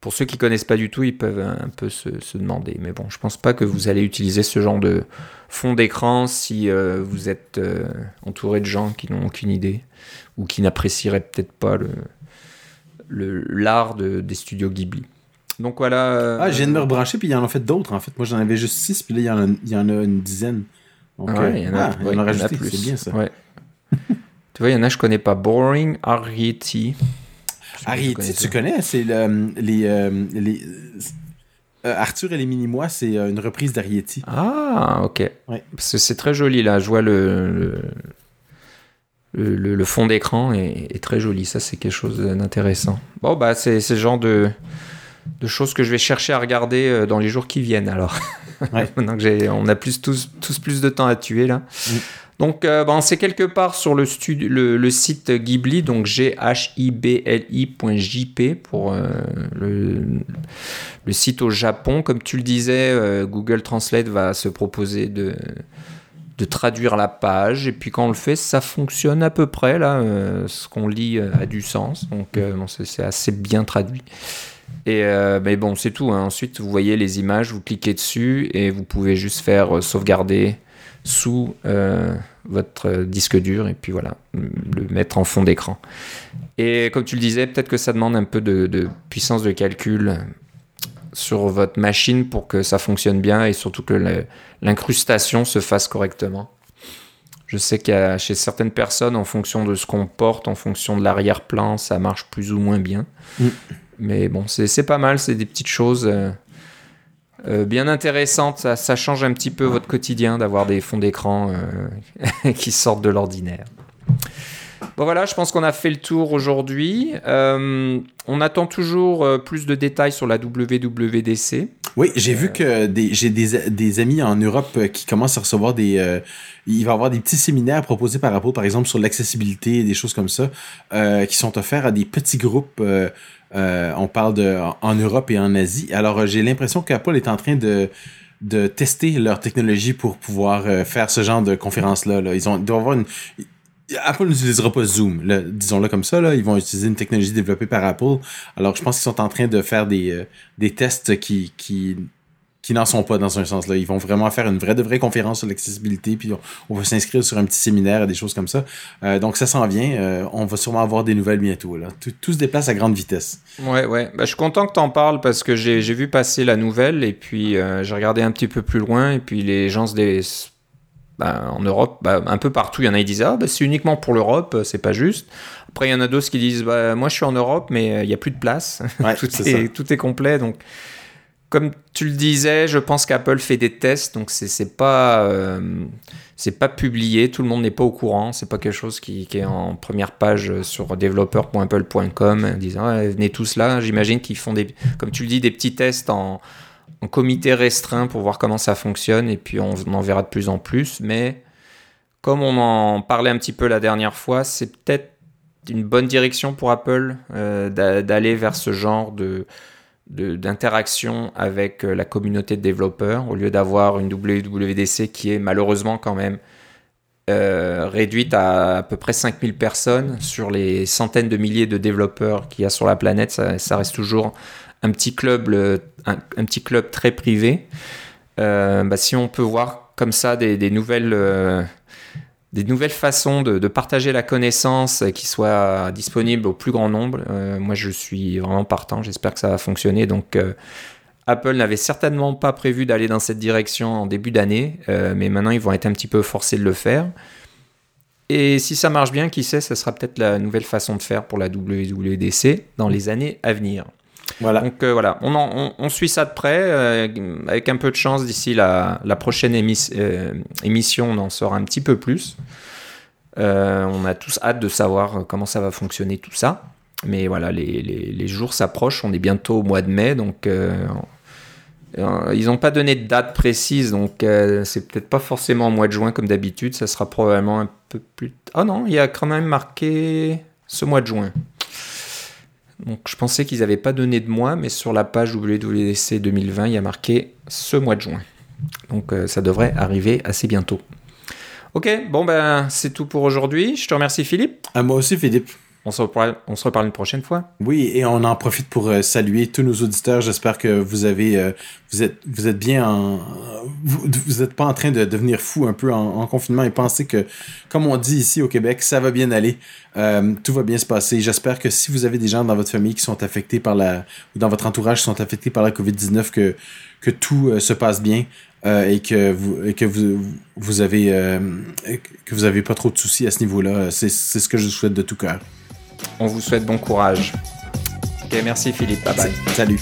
[SPEAKER 1] Pour ceux qui connaissent pas du tout, ils peuvent un peu se, demander. Mais bon, je pense pas que vous allez utiliser ce genre de fond d'écran si euh, vous êtes euh, entouré de gens qui n'ont aucune idée ou qui n'apprécieraient peut-être pas le l'art de, des studios Ghibli. Donc voilà. euh,
[SPEAKER 2] Ah, je viens de me rebrancher, puis il y en a fait d'autres, en fait. Moi, j'en avais juste six, puis là, il y en a, il y en a une dizaine. Donc,
[SPEAKER 1] Ouais,
[SPEAKER 2] euh,
[SPEAKER 1] il y en a,
[SPEAKER 2] ah, il y en
[SPEAKER 1] ouais, en a
[SPEAKER 2] rajouté,
[SPEAKER 1] plus.
[SPEAKER 2] c'est bien ça.
[SPEAKER 1] Ouais. tu vois, il y en a, je connais pas. Boring,
[SPEAKER 2] Ariety,
[SPEAKER 1] connais
[SPEAKER 2] tu connais, c'est le- les, euh, les euh, Arthur et les Mini-Mois, c'est euh, une reprise d'Ariety.
[SPEAKER 1] Ah, ok.
[SPEAKER 2] Ouais.
[SPEAKER 1] Parce que c'est très joli là. Je vois le, le, le- le- le fond d'écran est, est très joli. Ça, c'est quelque chose d'intéressant. Bon, bah, c'est le genre de, de choses que je vais chercher à regarder euh, dans les jours qui viennent alors.
[SPEAKER 2] Ouais.
[SPEAKER 1] On a plus, tous, tous plus de temps à tuer là.
[SPEAKER 2] Mm.
[SPEAKER 1] Donc, euh, bon, c'est quelque part sur le, studio, le, le site Ghibli, donc G-H-I-B-L-I.jp pour euh, le, le site au Japon. Comme tu le disais, euh, Google Translate va se proposer de, de traduire la page. Et puis quand on le fait, ça fonctionne à peu près. Là, ce qu'on lit a du sens. Donc bon, c'est assez bien traduit. Et euh, mais bon, c'est tout. hein. Ensuite, vous voyez les images, vous cliquez dessus et vous pouvez juste faire euh, sauvegarder sous euh, votre disque dur et puis voilà, le mettre en fond d'écran. Et comme tu le disais, peut-être que ça demande un peu de, puissance de calcul sur votre machine pour que ça fonctionne bien et surtout que l'incrustation se fasse correctement. Je sais a chez certaines personnes, en fonction de ce qu'on porte, en fonction de l'arrière-plan, ça marche plus ou moins bien.
[SPEAKER 2] Mm.
[SPEAKER 1] Mais bon, c'est pas mal, c'est des petites choses euh, euh, bien intéressantes. Ça, change un petit peu votre quotidien d'avoir des fonds d'écran euh, qui sortent de l'ordinaire. Bon voilà, je pense qu'on a fait le tour aujourd'hui. On attend toujours plus de détails sur la WWDC.
[SPEAKER 2] Oui, j'ai vu que j'ai des, des amis en Europe qui commencent à recevoir des. il va y avoir des petits séminaires proposés par Apple, par exemple, sur l'accessibilité, des choses comme ça, qui sont offerts à des petits groupes. Euh, on parle de en- Europe et en Asie. Alors, euh, j'ai l'impression qu'Apple est en train de tester leur technologie pour pouvoir euh, faire ce genre de conférence-là. Là. Ils. Apple n'utilisera pas Zoom, disons-le comme ça. Là. Ils vont utiliser une technologie développée par Apple. Alors, je pense qu'ils sont en train de faire des, des tests qui, qui, qui n'en sont pas dans un sens. Là. Ils vont vraiment faire une vraie de vraie conférence sur l'accessibilité, puis on, on va s'inscrire sur un petit séminaire, des choses comme ça. Euh, donc, ça s'en vient. Euh, on va sûrement avoir des nouvelles bientôt. Là. Tout, tout se déplace à grande vitesse.
[SPEAKER 1] Ouais, ouais. Bah, je suis content que tu en parles parce que j'ai vu passer la nouvelle et puis euh, j'ai regardé un petit peu plus loin et puis les gens se dé... bah, en Europe, bah, un peu partout, il y en a qui disent ah c'est uniquement pour l'Europe, c'est pas juste. Après il y en a d'autres qui disent bah, moi je suis en Europe mais il y a plus de place,
[SPEAKER 2] Ouais,
[SPEAKER 1] tout, est, tout est complet donc. Comme tu le disais, je pense qu'Apple fait des tests, donc c'est c'est pas euh, pas publié, tout le monde n'est pas au courant, c'est pas quelque chose qui, est en première page sur developer.apple.com disant Ah, venez tous là. J'imagine qu'ils font des, comme tu le dis, des petits tests en, comité restreint pour voir comment ça fonctionne et puis on, en verra de plus en plus. Mais comme on en parlait un petit peu la dernière fois, c'est peut-être une bonne direction pour Apple euh, d'a- d'aller vers ce genre de- d'interaction avec euh, la communauté de développeurs au lieu d'avoir une WWDC qui est malheureusement quand même euh, réduite à à peu près 5000 personnes sur les centaines de milliers de développeurs qu'il y a sur la planète. Ça, reste toujours un petit club, un, petit club très privé. Euh, bah, si on peut voir comme ça des, nouvelles, des nouvelles façons de, de partager la connaissance qui soient disponibles au plus grand nombre, euh, moi je suis vraiment partant. J'espère que ça va fonctionner. Donc euh, Apple n'avait certainement pas prévu d'aller dans cette direction en début d'année, euh, mais maintenant ils vont être un petit peu forcés de le faire. Et si ça marche bien, qui sait, ça sera peut-être la nouvelle façon de faire pour la WWDC dans les années à venir. Voilà. Donc euh, voilà, on, suit ça de près. Euh, avec un peu de chance, d'ici la, prochaine euh, émission, on en saura un petit peu plus. On a tous hâte de savoir comment ça va fonctionner tout ça. Mais voilà, les, les jours s'approchent. On est bientôt au mois de mai, donc ils n'ont pas donné de date précise, donc c'est peut-être pas forcément au mois de juin comme d'habitude. Ça sera probablement un peu plus. Oh non, il y a quand même marqué ce mois de juin. Donc je pensais qu'ils n'avaient pas donné de mois, mais sur la page WWDC 2020, il y a marqué ce mois de juin. Donc euh, ça devrait arriver assez bientôt. Ok, bon ben c'est tout pour aujourd'hui. Je te remercie Philippe.
[SPEAKER 2] À moi aussi Philippe.
[SPEAKER 1] On se, reparle, on se reparle une prochaine fois.
[SPEAKER 2] Oui, et on en profite pour euh, saluer tous nos auditeurs. J'espère que vous avez, euh, vous êtes, vous êtes bien en, vous n'êtes pas en train de devenir fou un peu en, confinement et penser que, comme on dit ici au Québec, ça va bien aller, euh, tout va bien se passer. J'espère que si vous avez des gens dans votre famille qui sont affectés par la, ou dans votre entourage qui sont affectés par la COVID-19, que, que tout se passe bien. Et que vous et que vous vous avez que vous avez pas trop de soucis à ce niveau-là c'est ce que je souhaite de tout cœur
[SPEAKER 1] on vous souhaite bon courage. Ok, merci Philippe. Bye bye.
[SPEAKER 2] Salut.